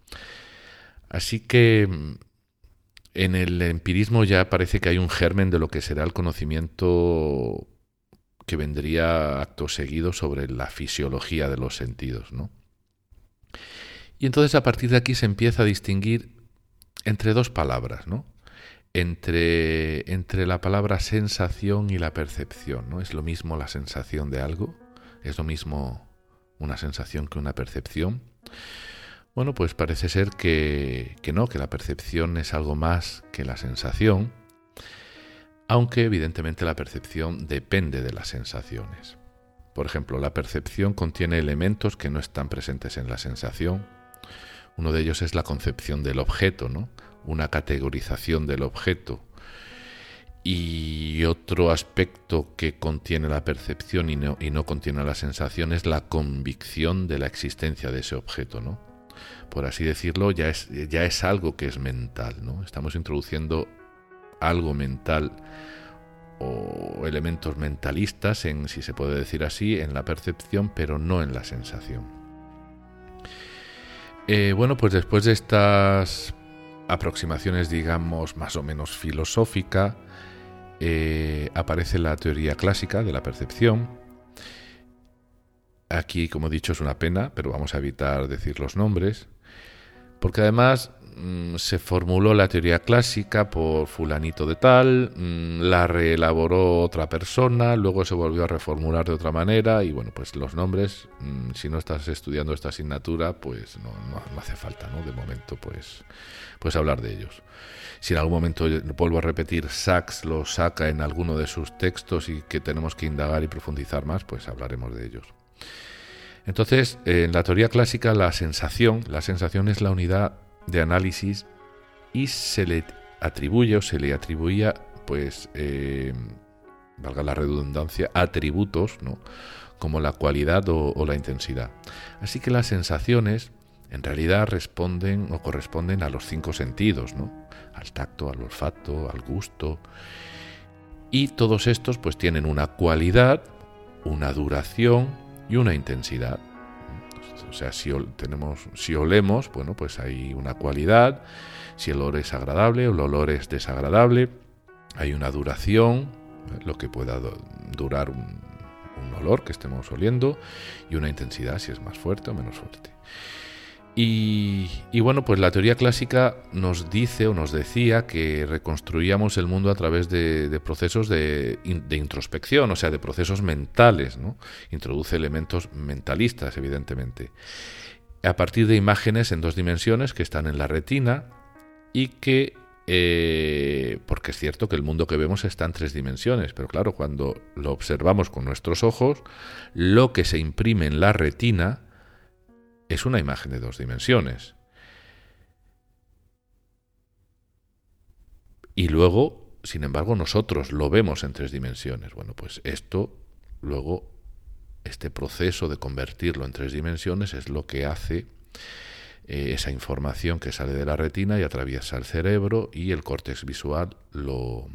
Así que mm, en el empirismo ya parece que hay un germen de lo que será el conocimiento que vendría acto seguido sobre la fisiología de los sentidos, ¿no? Y entonces a partir de aquí se empieza a distinguir entre dos palabras, ¿no? Entre, entre la palabra sensación y la percepción. ¿no? Es lo mismo la sensación de algo, es lo mismo una sensación que una percepción. Bueno, pues parece ser que, que no, que la percepción es algo más que la sensación, aunque evidentemente la percepción depende de las sensaciones. Por ejemplo, la percepción contiene elementos que no están presentes en la sensación. Uno de ellos es la concepción del objeto, ¿no? Una categorización del objeto. Y otro aspecto que contiene la percepción y no, y no, contiene la sensación es la convicción de la existencia de ese objeto, ¿no? Por así decirlo, ya es, ya es algo que es mental, ¿no? Estamos introduciendo algo mental o elementos mentalistas, en, si se puede decir así, en la percepción, pero no en la sensación. Eh, bueno, pues después de estas aproximaciones, digamos, más o menos filosófica, eh, aparece la teoría clásica de la percepción. Aquí, como he dicho, es una pena, pero vamos a evitar decir los nombres, porque además mm, se formuló la teoría clásica por fulanito de tal, mm, la reelaboró otra persona, luego se volvió a reformular de otra manera y bueno, pues los nombres, mm, si no estás estudiando esta asignatura, pues no, no hace falta, ¿no? De momento, pues, pues hablar de ellos. Si en algún momento, vuelvo a repetir, Sachs lo saca en alguno de sus textos y que tenemos que indagar y profundizar más, pues hablaremos de ellos. Entonces, en la teoría clásica, la sensación, la sensación es la unidad de análisis y se le atribuye o se le atribuía, pues, eh, valga la redundancia, atributos, ¿no? como la cualidad o, o la intensidad. Así que las sensaciones en realidad responden o corresponden a los cinco sentidos, ¿no? al tacto, al olfato, al gusto. Y todos estos pues tienen una cualidad, una duración y una intensidad. O sea, si, tenemos, si olemos, bueno, pues hay una cualidad, si el olor es agradable o el olor es desagradable, hay una duración, lo que pueda durar un olor que estemos oliendo, y una intensidad, si es más fuerte o menos fuerte. Y, bueno, pues la teoría clásica nos dice o nos decía que reconstruíamos el mundo a través de, procesos de, introspección, o sea, de procesos mentales, ¿no? Introduce elementos mentalistas, evidentemente. A partir de imágenes en dos dimensiones que están en la retina y que, eh, porque es cierto que el mundo que vemos está en tres dimensiones, pero claro, cuando lo observamos con nuestros ojos, lo que se imprime en la retina, es una imagen de dos dimensiones. Y luego, sin embargo, nosotros lo vemos en tres dimensiones. Bueno, pues esto, luego, este proceso de convertirlo en tres dimensiones es lo que hace eh, esa información que sale de la retina y atraviesa el cerebro y el córtex visual lo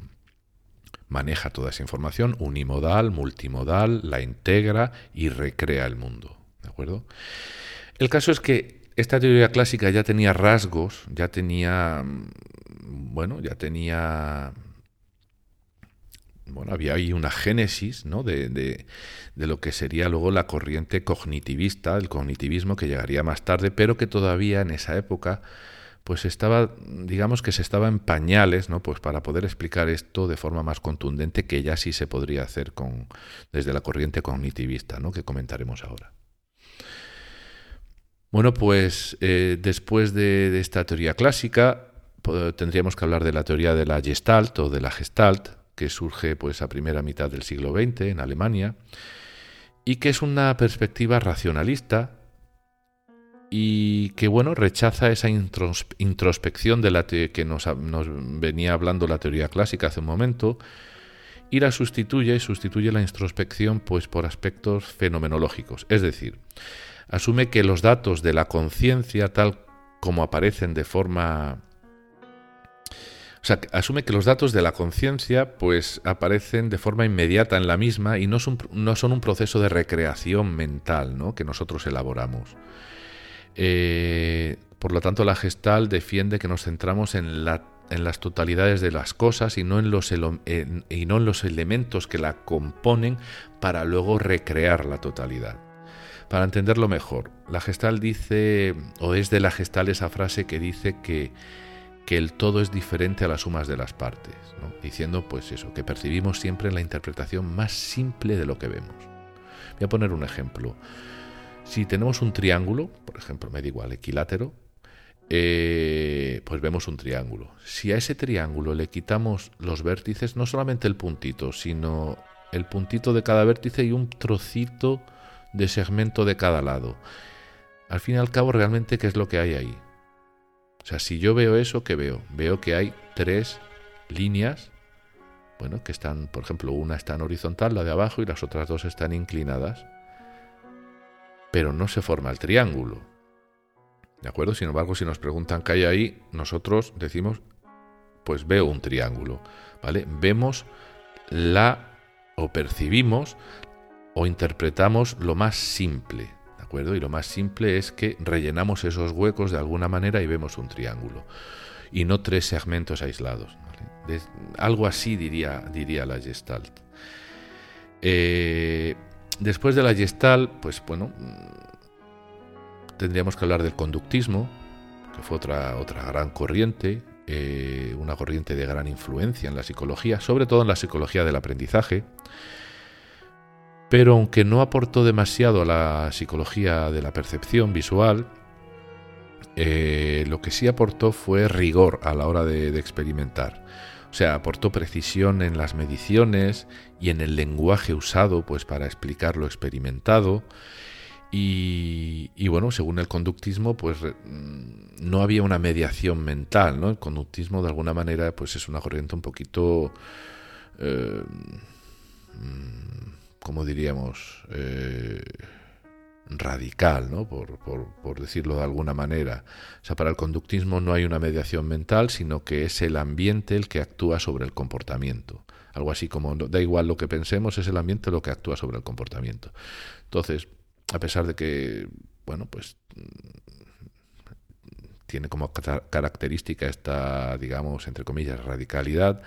maneja toda esa información unimodal, multimodal, la integra y recrea el mundo. ¿De acuerdo? El caso es que esta teoría clásica ya tenía rasgos, ya tenía, mm, bueno, ya tenía, bueno, había ahí una génesis, ¿no? De, de, de, lo que sería luego la corriente cognitivista, el cognitivismo que llegaría más tarde, pero que todavía en esa época, pues estaba, digamos que se estaba en pañales, ¿no? Pues para poder explicar esto de forma más contundente, que ya sí se podría hacer con, desde la corriente cognitivista, ¿no? Que comentaremos ahora. Bueno, pues eh, después de, esta teoría clásica, tendríamos que hablar de la teoría de la Gestalt o de la Gestalt, que surge pues a primera mitad del siglo XX en Alemania, y que es una perspectiva racionalista y que bueno rechaza esa introspección de la que nos, nos, venía hablando la teoría clásica hace un momento y la sustituye y sustituye la introspección pues por aspectos fenomenológicos, es decir, asume que los datos de la conciencia, tal como aparecen de forma... O sea, asume que los datos de la conciencia pues aparecen de forma inmediata en la misma y no son, no son un proceso de recreación mental ¿no? que nosotros elaboramos. Eh, por lo tanto, la gestal defiende que nos centramos en, la, en las totalidades de las cosas y no en, los, y no en los elementos que la componen para luego recrear la totalidad. Para entenderlo mejor, la gestal dice, o es de la gestal esa frase que dice que, que el todo es diferente a las sumas de las partes, diciendo pues eso, que percibimos siempre la interpretación más simple de lo que vemos. Voy a poner un ejemplo. Si tenemos un triángulo, por ejemplo, me da igual, equilátero, eh, pues vemos un triángulo. Si a ese triángulo le quitamos los vértices, no solamente el puntito, sino el puntito de cada vértice y un trocito de segmento de cada lado. Al fin y al cabo, realmente, ¿qué es lo que hay ahí? O sea, si yo veo eso, ¿qué veo? Veo que hay tres líneas bueno, que están, por ejemplo, una está en horizontal, la de abajo, y las otras dos están inclinadas, pero no se forma el triángulo. ¿De acuerdo? Sin embargo, si nos preguntan qué hay ahí, nosotros decimos, pues veo un triángulo, ¿vale? Vemos la o percibimos o interpretamos lo más simple, ¿de acuerdo? Y lo más simple es que rellenamos esos huecos de alguna manera y vemos un triángulo y no tres segmentos aislados. algo así diría, diría la Gestalt. Eh, después de la Gestalt, pues bueno, tendríamos que hablar del conductismo, que fue otra, otra gran corriente, eh, una corriente de gran influencia en la psicología, sobre todo en la psicología del aprendizaje, pero aunque no aportó demasiado a la psicología de la percepción visual, eh, lo que sí aportó fue rigor a la hora de, experimentar. O sea, aportó precisión en las mediciones y en el lenguaje usado pues, para explicar lo experimentado. Y, bueno, según el conductismo, pues no había una mediación mental. El conductismo de alguna manera pues es una corriente un poquito... Eh, mm, como diríamos? Eh, radical, ¿no? Por, por, decirlo de alguna manera. O sea, para el conductismo no hay una mediación mental, sino que es el ambiente el que actúa sobre el comportamiento. Algo así como, da igual lo que pensemos, es el ambiente lo que actúa sobre el comportamiento. Entonces, a pesar de que, bueno, pues tiene como característica esta, digamos, entre comillas, radicalidad,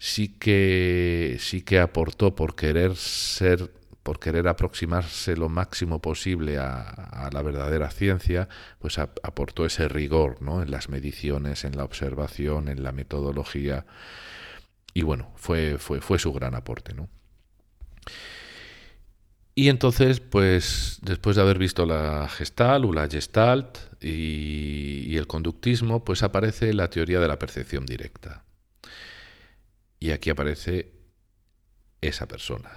sí que, sí que aportó por querer ser por querer aproximarse lo máximo posible a, la verdadera ciencia, pues aportó ese rigor ¿no? en las mediciones, en la observación, en la metodología. Y bueno, fue, fue, fue su gran aporte. ¿no? Y entonces, pues después de haber visto la gestal o la gestalt y, y, el conductismo, pues aparece la teoría de la percepción directa. Y aquí aparece esa persona,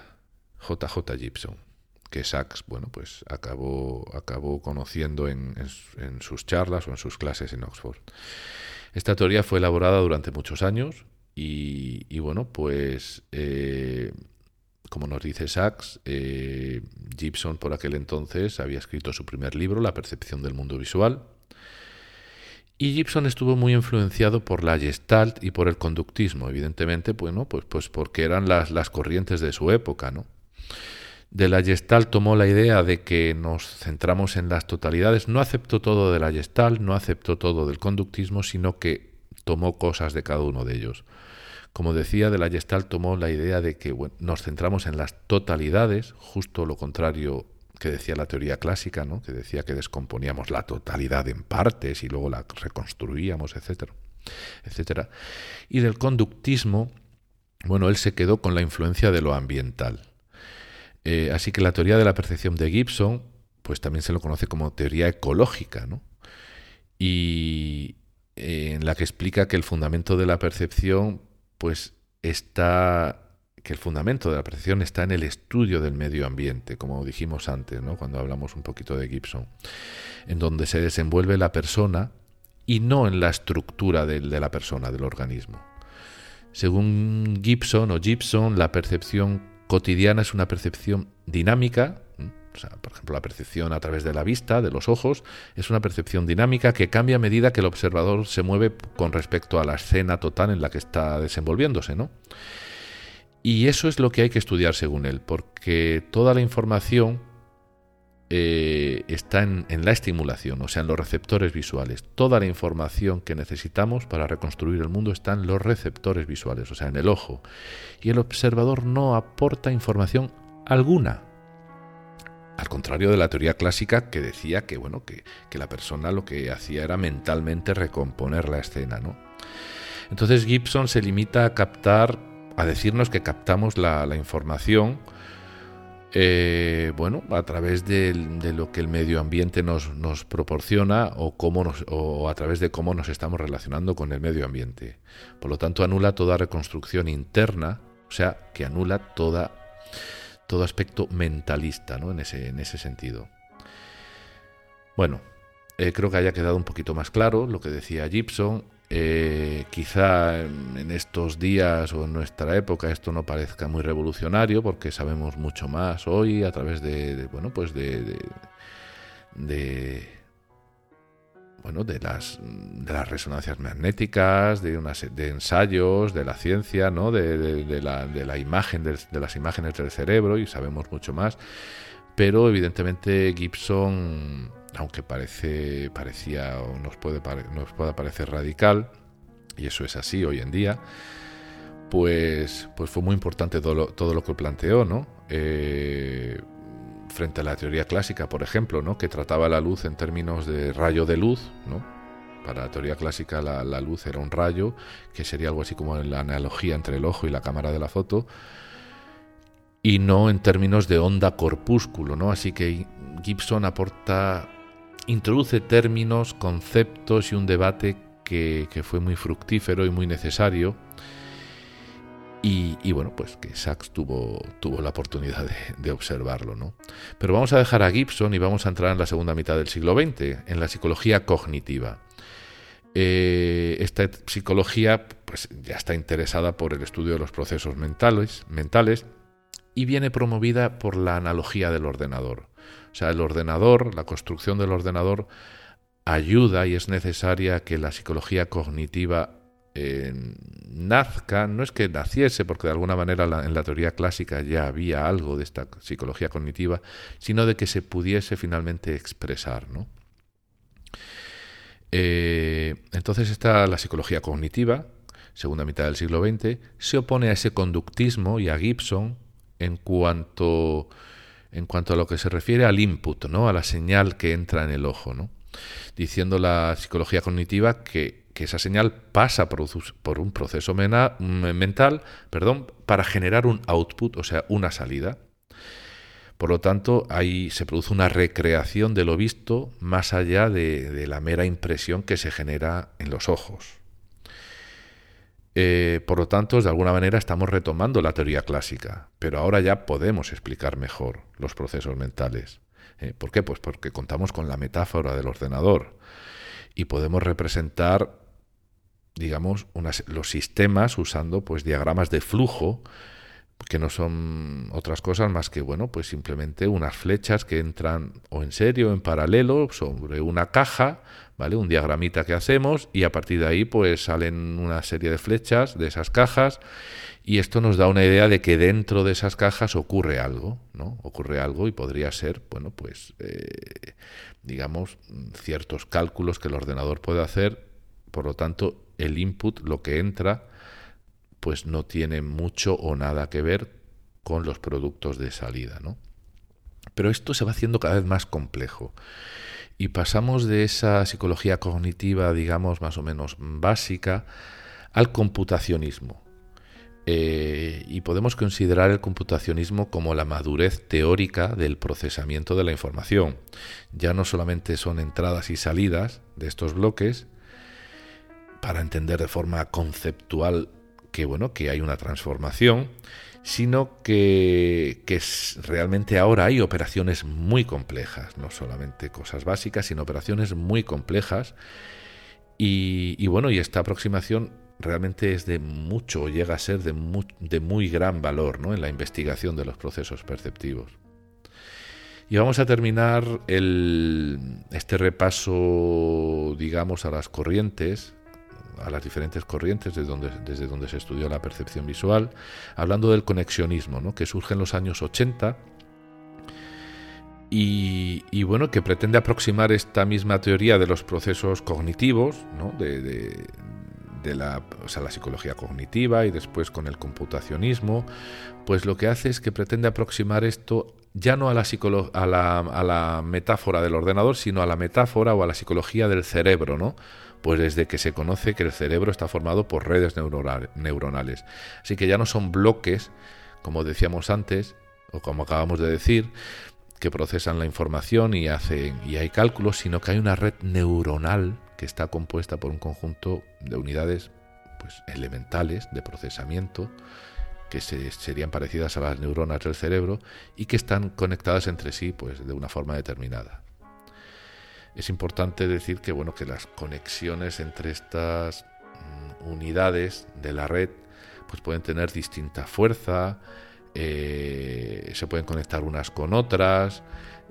JJ Gibson, que Sachs, bueno, pues acabó, acabó conociendo en, sus charlas o en sus clases en Oxford. Esta teoría fue elaborada durante muchos años y, bueno, pues eh, como nos dice Sachs, eh, Gibson por aquel entonces había escrito su primer libro, La percepción del mundo visual, y Gibson estuvo muy influenciado por la Gestalt y por el conductismo, evidentemente, bueno, pues, pues porque eran las, las corrientes de su época, ¿no? De la Gestalt tomó la idea de que nos centramos en las totalidades. No aceptó todo de la Gestalt, no aceptó todo del conductismo, sino que tomó cosas de cada uno de ellos. Como decía, de la Gestalt tomó la idea de que nos centramos en las totalidades, justo lo contrario que decía la teoría clásica, ¿no? que decía que descomponíamos la totalidad en partes y luego la reconstruíamos, etcétera, etcétera. Y del conductismo, bueno, él se quedó con la influencia de lo ambiental. Eh, así que la teoría de la percepción de Gibson, pues también se lo conoce como teoría ecológica, ¿no? Y eh, en la que explica que el fundamento de la percepción, pues está que el fundamento de la percepción está en el estudio del medio ambiente, como dijimos antes, ¿no? cuando hablamos un poquito de Gibson, en donde se desenvuelve la persona y no en la estructura de, de la persona, del organismo. Según Gibson o Gibson, la percepción cotidiana es una percepción dinámica, o sea, por ejemplo, la percepción a través de la vista, de los ojos, es una percepción dinámica que cambia a medida que el observador se mueve con respecto a la escena total en la que está desenvolviéndose, ¿no? Y eso es lo que hay que estudiar según él, porque toda la información eh, está en, la estimulación, o sea, en los receptores visuales. Toda la información que necesitamos para reconstruir el mundo está en los receptores visuales, o sea, en el ojo. Y el observador no aporta información alguna. Al contrario de la teoría clásica que decía que, bueno, que, la persona lo que hacía era mentalmente recomponer la escena, ¿no? Entonces Gibson se limita a captar, a decirnos que captamos la, información eh, bueno, a través de, lo que el medio ambiente nos, proporciona o, cómo o a través de cómo nos estamos relacionando con el medio ambiente. Por lo tanto, anula toda reconstrucción interna, o sea, que anula todo aspecto mentalista ¿no? en, ese, en ese sentido. Bueno, eh, creo que haya quedado un poquito más claro lo que decía Gibson. Eh, quizá en estos días o en nuestra época esto no parezca muy revolucionario porque sabemos mucho más hoy a través de, bueno pues de, bueno de las de las resonancias magnéticas de de ensayos de la ciencia no de, la, de la imagen de, las imágenes del cerebro y sabemos mucho más. Pero evidentemente Gibson aunque parece, parecía o nos puede, nos pueda parecer radical, y eso es así hoy en día, pues, pues fue muy importante todo lo, todo lo que planteó, ¿no? Eh, frente a la teoría clásica, por ejemplo, ¿no? que trataba la luz en términos de rayo de luz, ¿no? Para la teoría clásica la, la, luz era un rayo, que sería algo así como la analogía entre el ojo y la cámara de la foto, y no en términos de onda corpúsculo, ¿no? Así que Gibson aporta introduce términos, conceptos y un debate que, fue muy fructífero y muy necesario. Y, bueno, pues que Sachs tuvo, tuvo la oportunidad de, observarlo, ¿no? Pero vamos a dejar a Gibson y vamos a entrar en la segunda mitad del siglo XX, en la psicología cognitiva. Eh, esta psicología pues, ya está interesada por el estudio de los procesos mentales, mentales y viene promovida por la analogía del ordenador. O sea, el ordenador, la construcción del ordenador ayuda y es necesaria que la psicología cognitiva eh, nazca, no es que naciese, porque de alguna manera en la teoría clásica ya había algo de esta psicología cognitiva, sino de que se pudiese finalmente expresar. ¿no? Eh, entonces está la psicología cognitiva, segunda mitad del siglo XX, se opone a ese conductismo y a Gibson en cuanto en cuanto a lo que se refiere al input, ¿no? a la señal que entra en el ojo, ¿no? diciendo la psicología cognitiva que, esa señal pasa por, un proceso mental perdón, para generar un output, o sea, una salida. Por lo tanto, ahí se produce una recreación de lo visto más allá de la mera impresión que se genera en los ojos. Eh, por lo tanto, de alguna manera estamos retomando la teoría clásica, pero ahora ya podemos explicar mejor los procesos mentales. Eh, ¿Por qué? Pues porque contamos con la metáfora del ordenador y podemos representar, digamos, los sistemas usando pues diagramas de flujo que no son otras cosas más que, bueno, pues simplemente unas flechas que entran o en serio en paralelo sobre una caja, ¿vale? Un diagramita que hacemos y a partir de ahí pues salen una serie de flechas de esas cajas y esto nos da una idea de que dentro de esas cajas ocurre algo, ¿no? Ocurre algo y podría ser, bueno, pues, eh, digamos, ciertos cálculos que el ordenador puede hacer, por lo tanto, el input, lo que entra, pues no tiene mucho o nada que ver con los productos de salida, ¿no? Pero esto se va haciendo cada vez más complejo y pasamos de esa psicología cognitiva, digamos, más o menos básica, al computacionismo. Eh, y podemos considerar el computacionismo como la madurez teórica del procesamiento de la información. Ya no solamente son entradas y salidas de estos bloques, para entender de forma conceptual que bueno, que hay una transformación, sino que, realmente ahora hay operaciones muy complejas, no solamente cosas básicas, sino operaciones muy complejas. Y, bueno, y esta aproximación realmente es de mucho, llega a ser de muy, de muy gran valor ¿no? en la investigación de los procesos perceptivos. Y vamos a terminar el, este repaso, digamos, a las corrientes a las diferentes corrientes desde donde, desde donde se estudió la percepción visual, hablando del conexionismo, ¿no? que surge en los años 80 y, bueno, que pretende aproximar esta misma teoría de los procesos cognitivos, ¿no? de, la, la psicología cognitiva y después con el computacionismo, pues lo que hace es que pretende aproximar esto ya no a la, a la, a la metáfora del ordenador, sino a la metáfora o a la psicología del cerebro, ¿no? Pues desde que se conoce que el cerebro está formado por redes neuronales. Así que ya no son bloques, como decíamos antes, o como acabamos de decir, que procesan la información y hacen y hay cálculos, sino que hay una red neuronal que está compuesta por un conjunto de unidades pues, elementales de procesamiento que serían parecidas a las neuronas del cerebro y que están conectadas entre sí pues, de una forma determinada es importante decir que bueno que las conexiones entre estas mm, unidades de la red pues pueden tener distinta fuerza, eh, se pueden conectar unas con otras,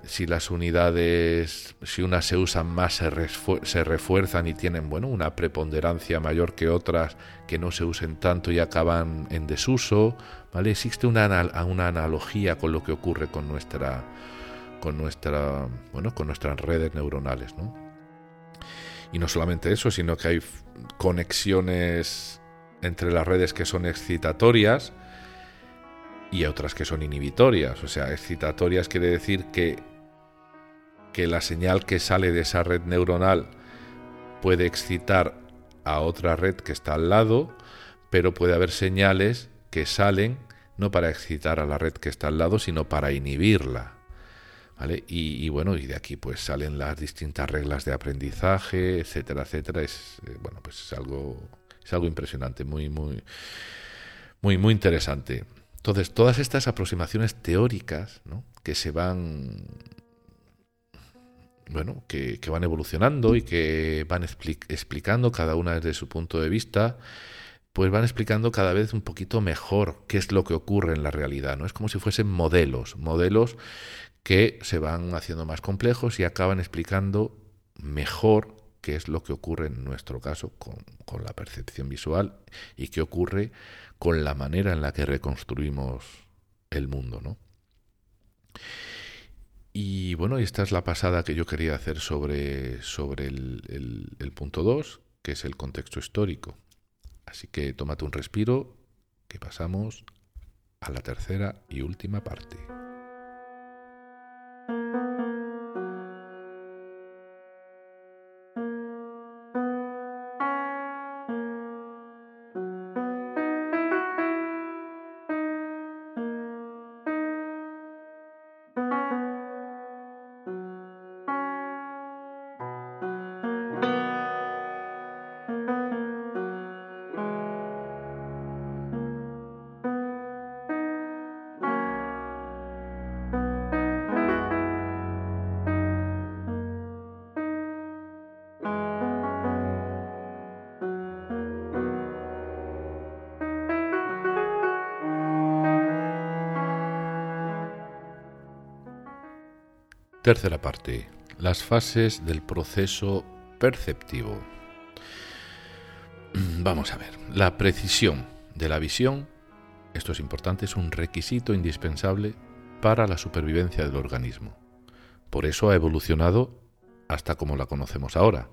si las unidades, si unas se usan más, se, refuerzan y tienen bueno, una preponderancia mayor que otras que no se usen tanto y acaban en desuso. ¿vale? Existe una, una analogía con lo que ocurre con nuestra, con nuestra, bueno, con nuestras redes neuronales. ¿no? Y no solamente eso, sino que hay conexiones entre las redes que son excitatorias y otras que son inhibitorias. O sea, excitatorias quiere decir que que la señal que sale de esa red neuronal puede excitar a otra red que está al lado, pero puede haber señales que salen no para excitar a la red que está al lado, sino para inhibirla. Y, bueno, y de aquí pues salen las distintas reglas de aprendizaje, etcétera, etcétera. Es eh, bueno, pues es algo, es algo impresionante, muy, muy, muy, muy interesante. Entonces, todas estas aproximaciones teóricas ¿no? que se van bueno, que, van evolucionando y que van explicando cada una desde su punto de vista, pues van explicando cada vez un poquito mejor qué es lo que ocurre en la realidad, ¿no? Es como si fuesen modelos, modelos que se van haciendo más complejos y acaban explicando mejor qué es lo que ocurre en nuestro caso con, con la percepción visual y qué ocurre con la manera en la que reconstruimos el mundo, ¿no? Y bueno, esta es la pasada que yo quería hacer sobre, sobre el, el punto 2, que es el contexto histórico. Así que tómate un respiro, que pasamos a la tercera y última parte. Tercera parte. Las fases del proceso perceptivo. Vamos a ver. La precisión de la visión, esto es importante, es un requisito indispensable para la supervivencia del organismo. Por eso ha evolucionado hasta como la conocemos ahora.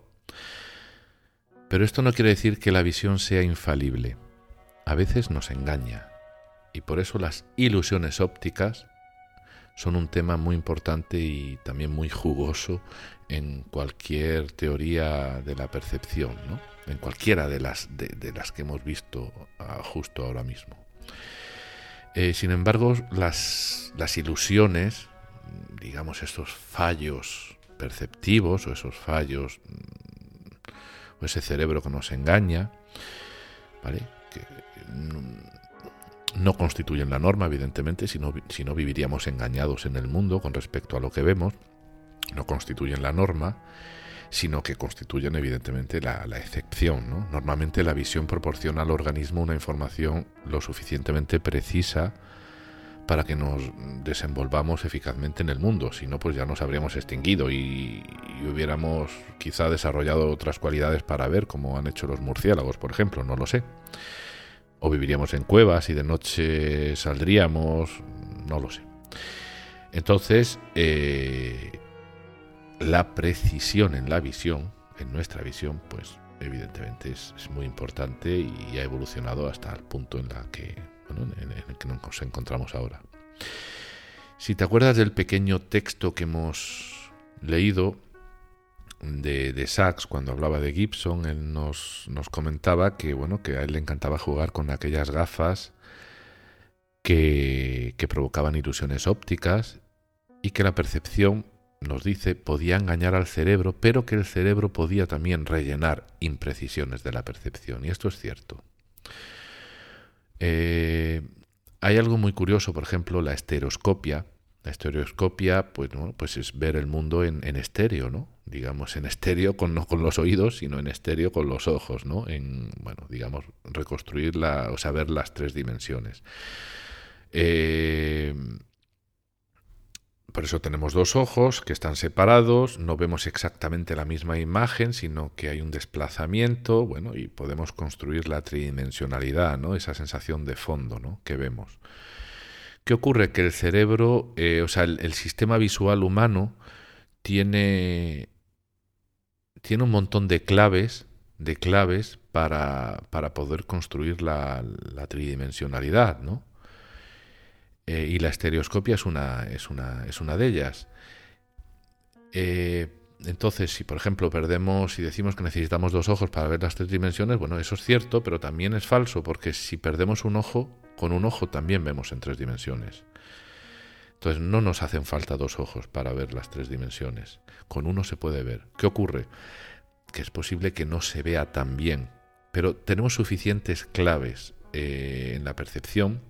Pero esto no quiere decir que la visión sea infalible. A veces nos engaña. Y por eso las ilusiones ópticas son un tema muy importante y también muy jugoso en cualquier teoría de la percepción, ¿no? en cualquiera de las, de, las que hemos visto ah, justo ahora mismo. Eh, sin embargo, las, las ilusiones, digamos, estos fallos perceptivos o esos fallos mm, o ese cerebro que nos engaña, ¿vale? Mm, no constituyen la norma, evidentemente, si no, si no viviríamos engañados en el mundo con respecto a lo que vemos, no constituyen la norma, sino que constituyen evidentemente la, excepción. Normalmente la visión proporciona al organismo una información lo suficientemente precisa para que nos desenvolvamos eficazmente en el mundo, si no pues ya nos habríamos extinguido y, y hubiéramos quizá desarrollado otras cualidades para ver, como han hecho los murciélagos, por ejemplo, no lo sé o viviríamos en cuevas y de noche saldríamos, no lo sé. Entonces, eh, la precisión en la visión, en nuestra visión, pues evidentemente es, muy importante y ha evolucionado hasta el punto en, la que, en el que nos encontramos ahora. Si te acuerdas del pequeño texto que hemos leído, de, Sachs, cuando hablaba de Gibson, él nos, nos, comentaba que, bueno, que a él le encantaba jugar con aquellas gafas que, que provocaban ilusiones ópticas y que la percepción, nos dice, podía engañar al cerebro, pero que el cerebro podía también rellenar imprecisiones de la percepción. Y esto es cierto. Eh, hay algo muy curioso, por ejemplo, la estereoscopia, La estereoscopia, pues, pues es ver el mundo en, estéreo, ¿no? Digamos, en estéreo con, no con los oídos, sino en estéreo con los ojos, ¿no? En, bueno, digamos, reconstruir la, o sea, ver las tres dimensiones. Eh, por eso tenemos dos ojos que están separados, no vemos exactamente la misma imagen, sino que hay un desplazamiento, bueno, y podemos construir la tridimensionalidad, ¿no? Esa sensación de fondo, ¿no? Que vemos. ¿Qué ocurre? Que el cerebro, eh, o sea, el, sistema visual humano tiene, tiene un montón de claves, de claves para, para poder construir la, tridimensionalidad, ¿no? Eh, y la estereoscopia es una, es una, es una de ellas. Eh, entonces, si por ejemplo perdemos y decimos que necesitamos dos ojos para ver las tres dimensiones, bueno, eso es cierto, pero también es falso, porque si perdemos un ojo, con un ojo también vemos en tres dimensiones. Entonces no nos hacen falta dos ojos para ver las tres dimensiones. Con uno se puede ver. ¿Qué ocurre? Que es posible que no se vea tan bien, pero tenemos suficientes claves eh, en la percepción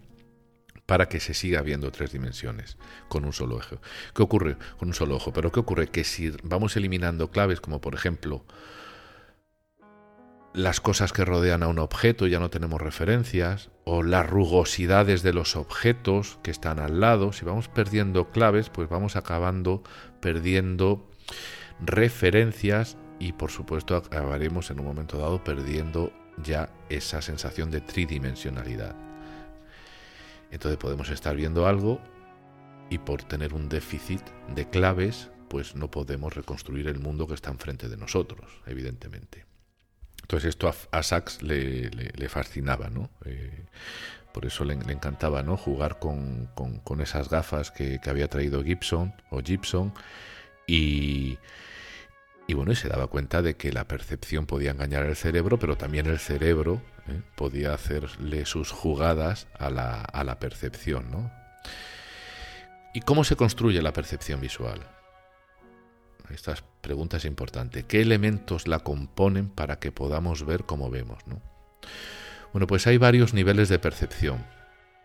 para que se siga viendo tres dimensiones con un solo ojo. ¿Qué ocurre con un solo ojo? Pero ¿qué ocurre? Que si vamos eliminando claves como por ejemplo las cosas que rodean a un objeto, ya no tenemos referencias, o las rugosidades de los objetos que están al lado, si vamos perdiendo claves, pues vamos acabando perdiendo referencias y por supuesto acabaremos en un momento dado perdiendo ya esa sensación de tridimensionalidad. Entonces podemos estar viendo algo y por tener un déficit de claves, pues no podemos reconstruir el mundo que está enfrente de nosotros, evidentemente. Entonces esto a, Sachs le, fascinaba, ¿no? Eh, por eso le, encantaba, ¿no? Jugar con, esas gafas que, que, había traído Gibson o Gibson y, y bueno, y se daba cuenta de que la percepción podía engañar al cerebro, pero también el cerebro ¿eh? podía hacerle sus jugadas a la, a la percepción. ¿no? ¿Y cómo se construye la percepción visual? Esta pregunta es importante. ¿Qué elementos la componen para que podamos ver como vemos? ¿no? Bueno, pues hay varios niveles de percepción.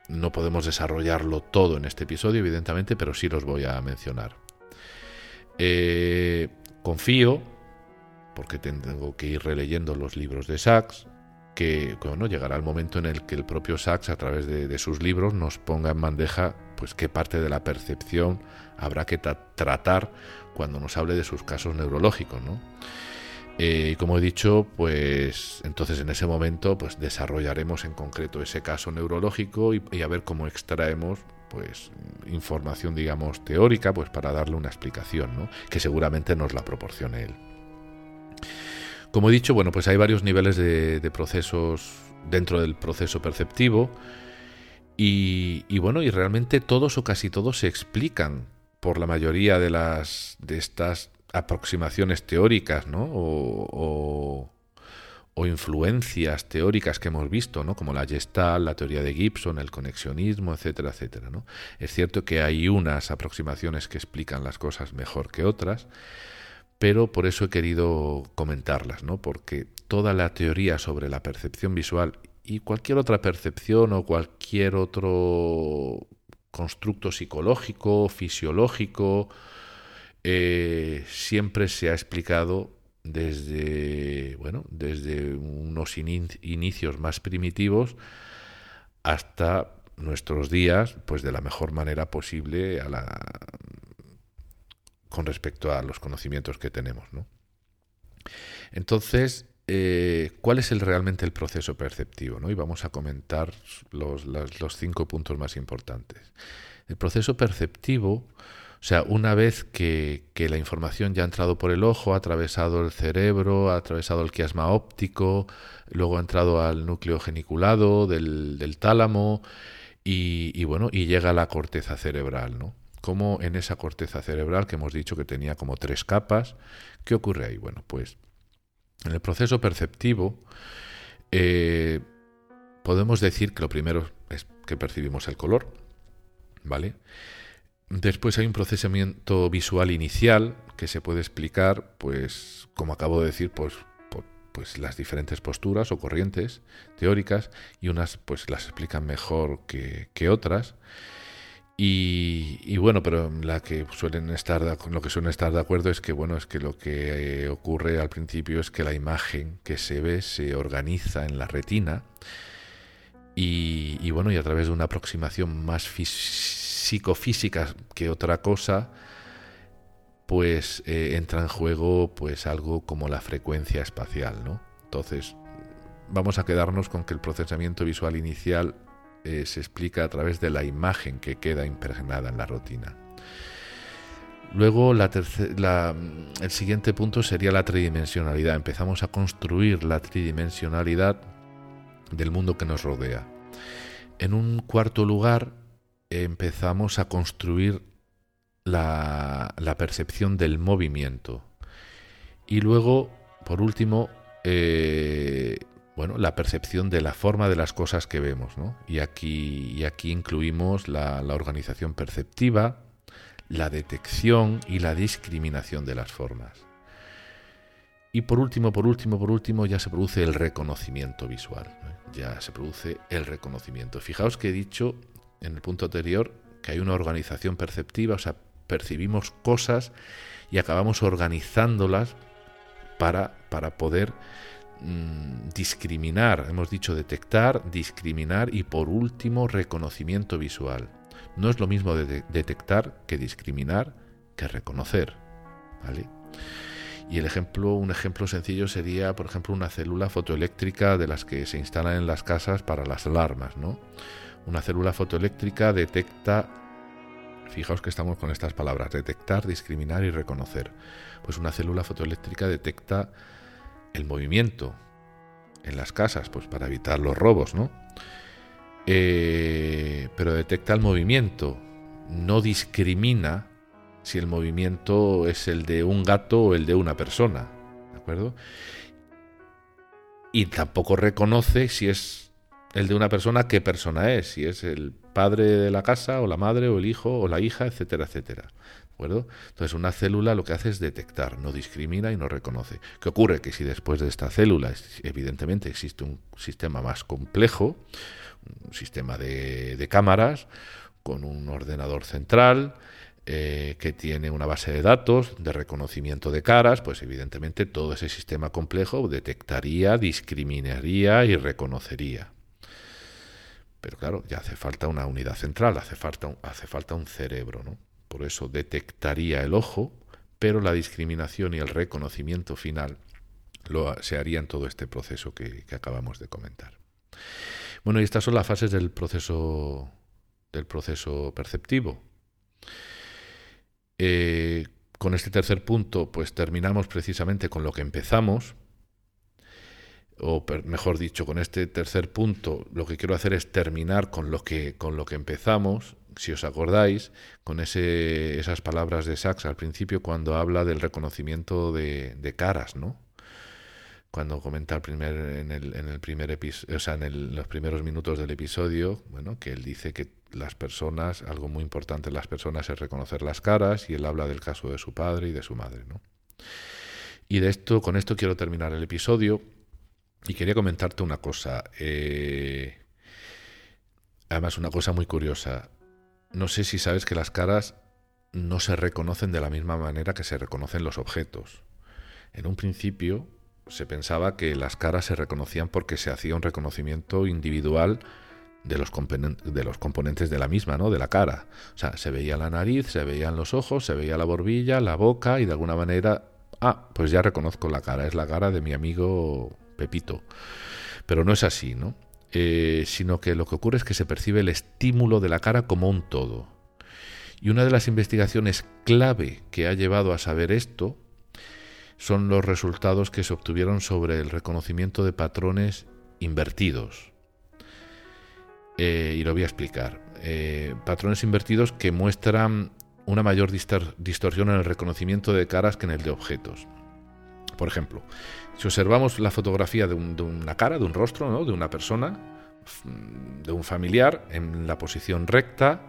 No podemos desarrollarlo todo en este episodio, evidentemente, pero sí los voy a mencionar. Eh, Confío, porque tengo que ir releyendo los libros de Sachs, que bueno, llegará el momento en el que el propio Sachs, a través de, sus libros, nos ponga en bandeja pues qué parte de la percepción habrá que tratar cuando nos hable de sus casos neurológicos, ¿no? Eh, y como he dicho, pues entonces en ese momento pues desarrollaremos en concreto ese caso neurológico y, y, a ver cómo extraemos pues información digamos teórica pues para darle una explicación ¿no? que seguramente nos la proporcione él como he dicho bueno pues hay varios niveles de, procesos dentro del proceso perceptivo y, bueno y realmente todos o casi todos se explican por la mayoría de las de estas aproximaciones teóricas ¿no? o influencias teóricas que hemos visto, ¿no? como la Gestalt, la teoría de Gibson, el conexionismo, etcétera, etcétera. Es cierto que hay unas aproximaciones que explican las cosas mejor que otras, pero por eso he querido comentarlas, ¿no? porque toda la teoría sobre la percepción visual y cualquier otra percepción o cualquier otro constructo psicológico, fisiológico, eh, siempre se ha explicado desde, bueno, desde unos inicios más primitivos hasta nuestros días, pues de la mejor manera posible a la, con respecto a los conocimientos que tenemos. Entonces, eh, ¿cuál es realmente el proceso perceptivo? Y vamos a comentar los, los cinco puntos más importantes. El proceso perceptivo o sea, una vez que, la información ya ha entrado por el ojo, ha atravesado el cerebro, ha atravesado el quiasma óptico, luego ha entrado al núcleo geniculado del, tálamo y, bueno, y llega a la corteza cerebral, ¿no? Como en esa corteza cerebral que hemos dicho que tenía como tres capas, ¿qué ocurre ahí? Bueno, pues en el proceso perceptivo eh, podemos decir que lo primero es que percibimos el color, ¿vale? Después hay un procesamiento visual inicial que se puede explicar, pues, como acabo de decir, pues, pues las diferentes posturas o corrientes teóricas y unas pues las explican mejor que, otras. Y, bueno, pero la que suelen estar lo que suelen estar de acuerdo es que bueno es que lo que eh, ocurre al principio es que la imagen que se ve se organiza en la retina y, bueno y a través de una aproximación más psicofísica que otra cosa pues eh, entra en juego pues algo como la frecuencia espacial, ¿no? Entonces vamos a quedarnos con que el procesamiento visual inicial eh, se explica a través de la imagen que queda impregnada en la rutina. Luego el siguiente punto sería la tridimensionalidad. Empezamos a construir la tridimensionalidad del mundo que nos rodea. En un cuarto lugar empezamos a construir la, percepción del movimiento. Y luego, por último, eh, bueno, la percepción de la forma de las cosas que vemos. Y, aquí, y aquí incluimos la, organización perceptiva, la detección y la discriminación de las formas. Y por último, por último, por último, ya se produce el reconocimiento visual. Ya se produce el reconocimiento. Fijaos que he dicho en el punto anterior que hay una organización perceptiva, o sea, percibimos cosas y acabamos organizándolas para, para poder Mm, discriminar, hemos dicho detectar, discriminar y por último reconocimiento visual. No es lo mismo de detectar que discriminar que reconocer, ¿vale? Y el ejemplo, un ejemplo sencillo sería, por ejemplo, una célula fotoeléctrica de las que se instalan en las casas para las alarmas, ¿no? Una célula fotoeléctrica detecta, fijaos que estamos con estas palabras, detectar, discriminar y reconocer. Pues una célula fotoeléctrica detecta el movimiento en las casas, pues para evitar los robos, ¿no? Eh, pero detecta el movimiento, no discrimina si el movimiento es el de un gato o el de una persona, ¿de acuerdo? Y tampoco reconoce si es el de una persona, qué persona es, si es el padre de la casa o la madre o el hijo o la hija, etcétera, etcétera. Entonces una célula lo que hace es detectar, no discrimina y no reconoce. ¿Qué ocurre? Que si después de esta célula, evidentemente existe un sistema más complejo, un sistema de, cámaras, con un ordenador central, eh, que tiene una base de datos de reconocimiento de caras, pues evidentemente todo ese sistema complejo detectaría, discriminaría y reconocería. Pero claro, ya hace falta una unidad central, hace falta, hace falta un cerebro, ¿no? por eso detectaría el ojo, pero la discriminación y el reconocimiento final lo, se haría en todo este proceso que, acabamos de comentar. Bueno, y estas son las fases del proceso, del proceso perceptivo. Eh, con este tercer punto, pues terminamos precisamente con lo que empezamos, o mejor dicho, con este tercer punto, lo que quiero hacer es terminar con lo que, con lo que empezamos, si os acordáis, con ese, esas palabras de Sachs al principio cuando habla del reconocimiento de, caras, ¿no? Cuando comenta el primer, en el, en el primer episodio, o sea, en los primeros minutos del episodio, bueno, que él dice que las personas, algo muy importante en las personas es reconocer las caras, y él habla del caso de su padre y de su madre, ¿no? Y de esto, con esto quiero terminar el episodio. Y quería comentarte una cosa. Eh, además, una cosa muy curiosa. No sé si sabes que las caras no se reconocen de la misma manera que se reconocen los objetos. En un principio se pensaba que las caras se reconocían porque se hacía un reconocimiento individual de los, de los componentes de la misma, ¿no? De la cara. O sea, se veía la nariz, se veían los ojos, se veía la borbilla, la boca y de alguna manera, ah, pues ya reconozco la cara, es la cara de mi amigo Pepito. Pero no es así, ¿no? Eh, sino que lo que ocurre es que se percibe el estímulo de la cara como un todo. Y una de las investigaciones clave que ha llevado a saber esto son los resultados que se obtuvieron sobre el reconocimiento de patrones invertidos. Eh, y lo voy a explicar. Eh, patrones invertidos que muestran una mayor distorsión en el reconocimiento de caras que en el de objetos. Por ejemplo, si observamos la fotografía de, una cara, de un rostro, ¿no? de una persona, de un familiar, en la posición recta,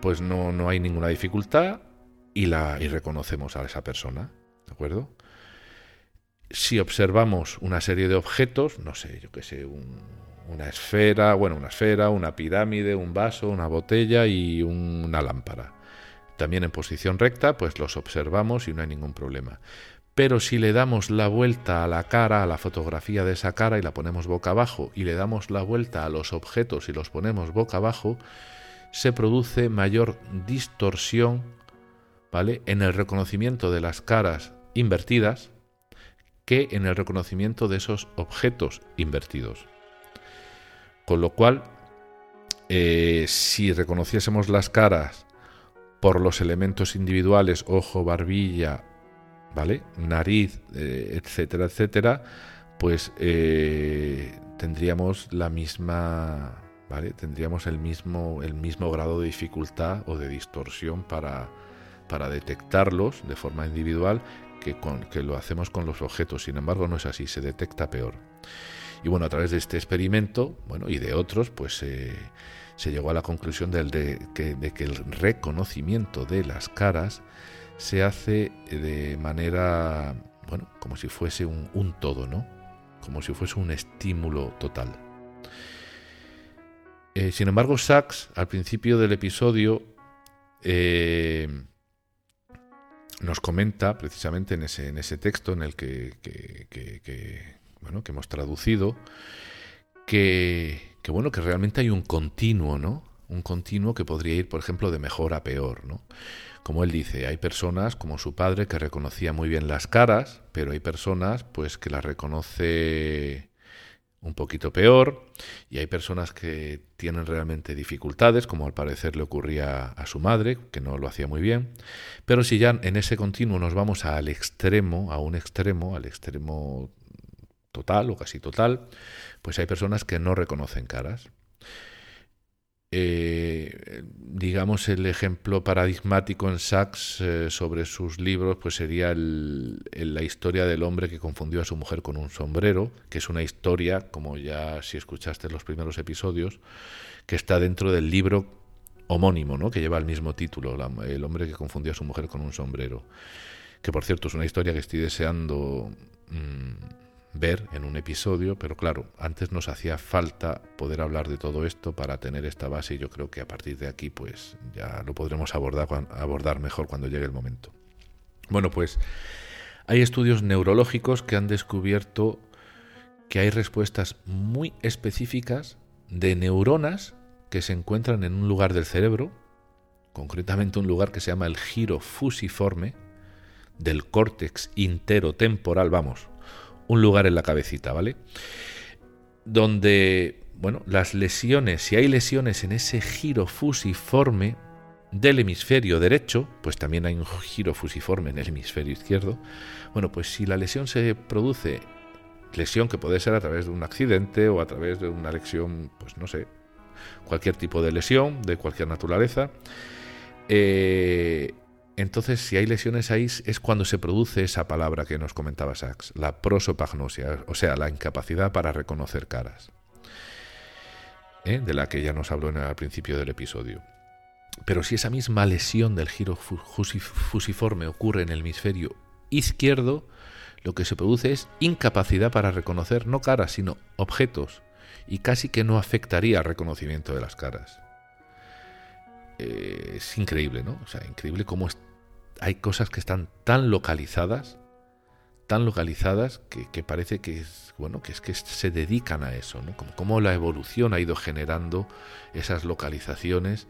pues no, no hay ninguna dificultad y, la, y reconocemos a esa persona. ¿De acuerdo? Si observamos una serie de objetos, no sé, yo qué sé, un, una esfera, bueno, una esfera, una pirámide, un vaso, una botella y una lámpara. También en posición recta, pues los observamos y no hay ningún problema. Pero si le damos la vuelta a la cara, a la fotografía de esa cara y la ponemos boca abajo, y le damos la vuelta a los objetos y los ponemos boca abajo, se produce mayor distorsión, ¿vale? En el reconocimiento de las caras invertidas que en el reconocimiento de esos objetos invertidos. Con lo cual, eh, si reconociésemos las caras por los elementos individuales, ojo, barbilla, Nariz, eh, etcétera, etcétera, pues eh, tendríamos la misma, ¿vale? Tendríamos el mismo, el mismo grado de dificultad o de distorsión para, detectarlos de forma individual que lo hacemos con los objetos. Sin embargo, no es así, se detecta peor. Y bueno, a través de este experimento, bueno, y de otros, pues eh, se llegó a la conclusión de, que, el reconocimiento de las caras se hace de manera, bueno, como si fuese un, todo, ¿no? Como si fuese un estímulo total. Eh, sin embargo, Sachs, al principio del episodio, eh, nos comenta precisamente en ese, en ese texto en el que, bueno, que hemos traducido, que, bueno, que realmente hay un continuo, ¿no? Un continuo que podría ir, por ejemplo, de mejor a peor, ¿no? Como él dice, hay personas como su padre que reconocía muy bien las caras, pero hay personas pues que las reconoce un poquito peor y hay personas que tienen realmente dificultades, como al parecer le ocurría a su madre, que no lo hacía muy bien. Pero si ya en ese continuo nos vamos al extremo, a un extremo, al extremo total o casi total, pues hay personas que no reconocen caras. Eh, digamos el ejemplo paradigmático en Sachs eh, sobre sus libros pues sería la historia del hombre que confundió a su mujer con un sombrero que es una historia como ya si escuchaste los primeros episodios que está dentro del libro homónimo ¿no? que lleva el mismo título el hombre que confundió a su mujer con un sombrero que por cierto es una historia que estoy deseando mm, ver en un episodio, pero claro, antes nos hacía falta poder hablar de todo esto para tener esta base y yo creo que a partir de aquí pues ya lo podremos abordar, abordar mejor cuando llegue el momento. Bueno, pues hay estudios neurológicos que han descubierto que hay respuestas muy específicas de neuronas que se encuentran en un lugar del cerebro, concretamente un lugar que se llama el giro fusiforme del córtex interotemporal, vamos, un lugar en la cabecita, ¿vale? Donde, bueno, las lesiones, si hay lesiones en ese giro fusiforme del hemisferio derecho, pues también hay un giro fusiforme en el hemisferio izquierdo. Bueno, pues si la lesión se produce, lesión que puede ser a través de un accidente o a través de una lesión, pues no sé, cualquier tipo de lesión de cualquier naturaleza, eh, entonces, si hay lesiones ahí, es cuando se produce esa palabra que nos comentaba Sachs, la prosopagnosia, o sea, la incapacidad para reconocer caras, ¿eh? de la que ya nos habló en el, al principio del episodio. Pero si esa misma lesión del giro fusiforme ocurre en el hemisferio izquierdo, lo que se produce es incapacidad para reconocer no caras, sino objetos, y casi que no afectaría al reconocimiento de las caras. Eh, es increíble, ¿no? O sea, increíble cómo hay cosas que están tan localizadas, tan localizadas que, parece que es, bueno, que es que se dedican a eso, ¿no? Como, la evolución ha ido generando esas localizaciones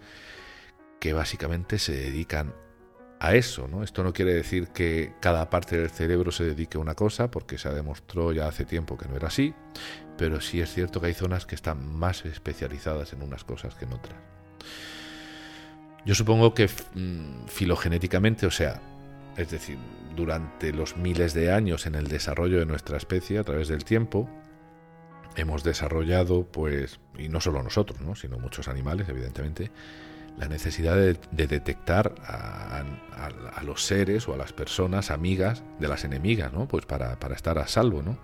que básicamente se dedican a eso, ¿no? Esto no quiere decir que cada parte del cerebro se dedique a una cosa, porque se demostró ya hace tiempo que no era así, pero sí es cierto que hay zonas que están más especializadas en unas cosas que en otras. Yo supongo que mm, filogenéticamente, o sea, es decir, durante los miles de años en el desarrollo de nuestra especie a través del tiempo, hemos desarrollado, pues, y no solo nosotros, ¿no? sino muchos animales, evidentemente, la necesidad de, detectar a, los seres o a las personas amigas de las enemigas, ¿no? Pues para, para estar a salvo, ¿no?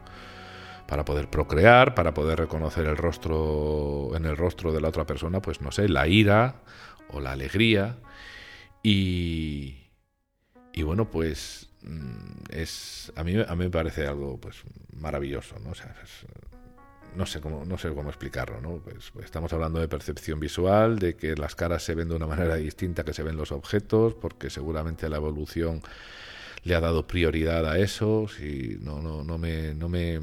Para poder procrear, para poder reconocer el rostro en el rostro de la otra persona, pues no sé, la ira o la alegría. Y, y bueno, pues mm, es a mí, a mí me parece algo pues maravilloso, ¿no? No sé cómo, no sé cómo explicarlo, ¿no? Pues, pues, estamos hablando de percepción visual, de que las caras se ven de una manera distinta que se ven los objetos, porque seguramente la evolución le ha dado prioridad a eso. Y no, no, no me, no me,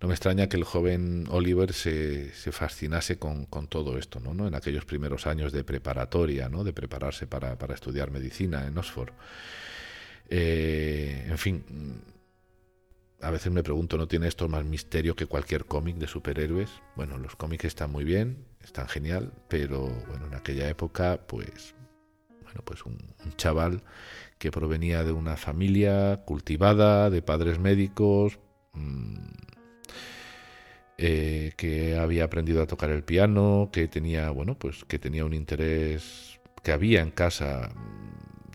no me extraña que el joven Oliver se, se fascinase con, con, todo esto, ¿no? En aquellos primeros años de preparatoria, ¿no? De prepararse para, para estudiar medicina en Oxford. Eh, en fin, a veces me pregunto, ¿no tiene esto más misterio que cualquier cómic de superhéroes? Bueno, los cómics están muy bien, están genial, pero bueno, en aquella época, pues, bueno, pues un, chaval que provenía de una familia cultivada, de padres médicos, mmm, eh, que había aprendido a tocar el piano, que tenía, bueno, pues que tenía un interés, que había en casa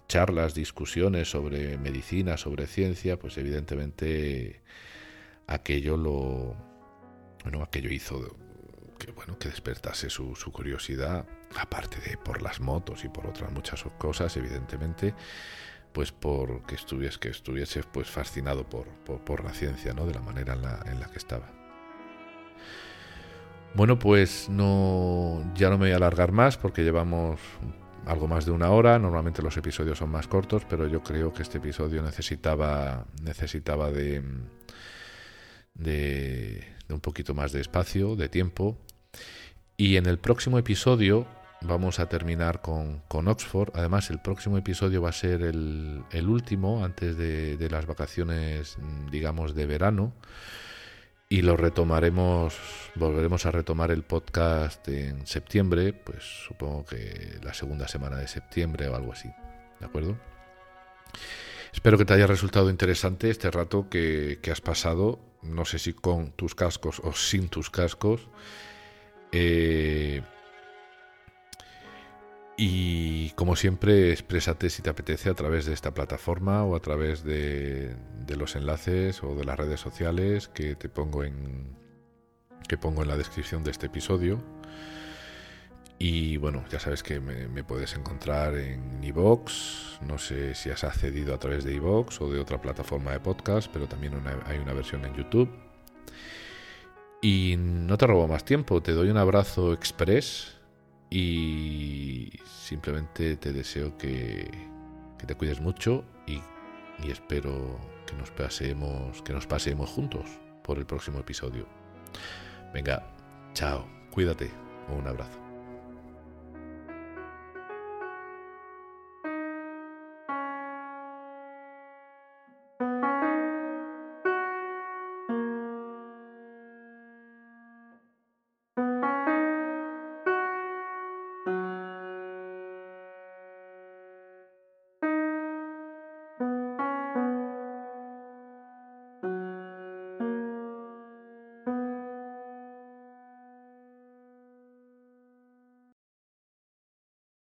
charlas, discusiones sobre medicina, sobre ciencia, pues evidentemente aquello lo bueno, aquello hizo que bueno, que despertase su, su curiosidad, aparte de por las motos y por otras muchas cosas, evidentemente, pues por que estuviese, que estuviese pues fascinado por, por, por, la ciencia, ¿no? De la manera en la, en la que estaba. Bueno, pues no, ya no me voy a alargar más porque llevamos algo más de una hora. Normalmente los episodios son más cortos, pero yo creo que este episodio necesitaba, necesitaba de, de, un poquito más de espacio, de tiempo. Y en el próximo episodio vamos a terminar con, con Oxford. Además, el próximo episodio va a ser el, el último antes de, de las vacaciones, digamos, de verano y lo retomaremos, volveremos a retomar el podcast en septiembre, pues supongo que la segunda semana de septiembre o algo así, ¿de acuerdo? Espero que te haya resultado interesante este rato que, que has pasado, no sé si con tus cascos o sin tus cascos. Eh, y como siempre, exprésate si te apetece a través de esta plataforma o a través de, los enlaces o de las redes sociales que te pongo en que pongo en la descripción de este episodio. Y bueno, ya sabes que me, puedes encontrar en iVoox. No sé si has accedido a través de iVoox o de otra plataforma de podcast, pero también hay una versión en YouTube. Y no te robo más tiempo, te doy un abrazo express y simplemente te deseo que, que te cuides mucho y, y, espero que nos pasemos, que nos pasemos juntos por el próximo episodio. Venga, chao, cuídate, un abrazo.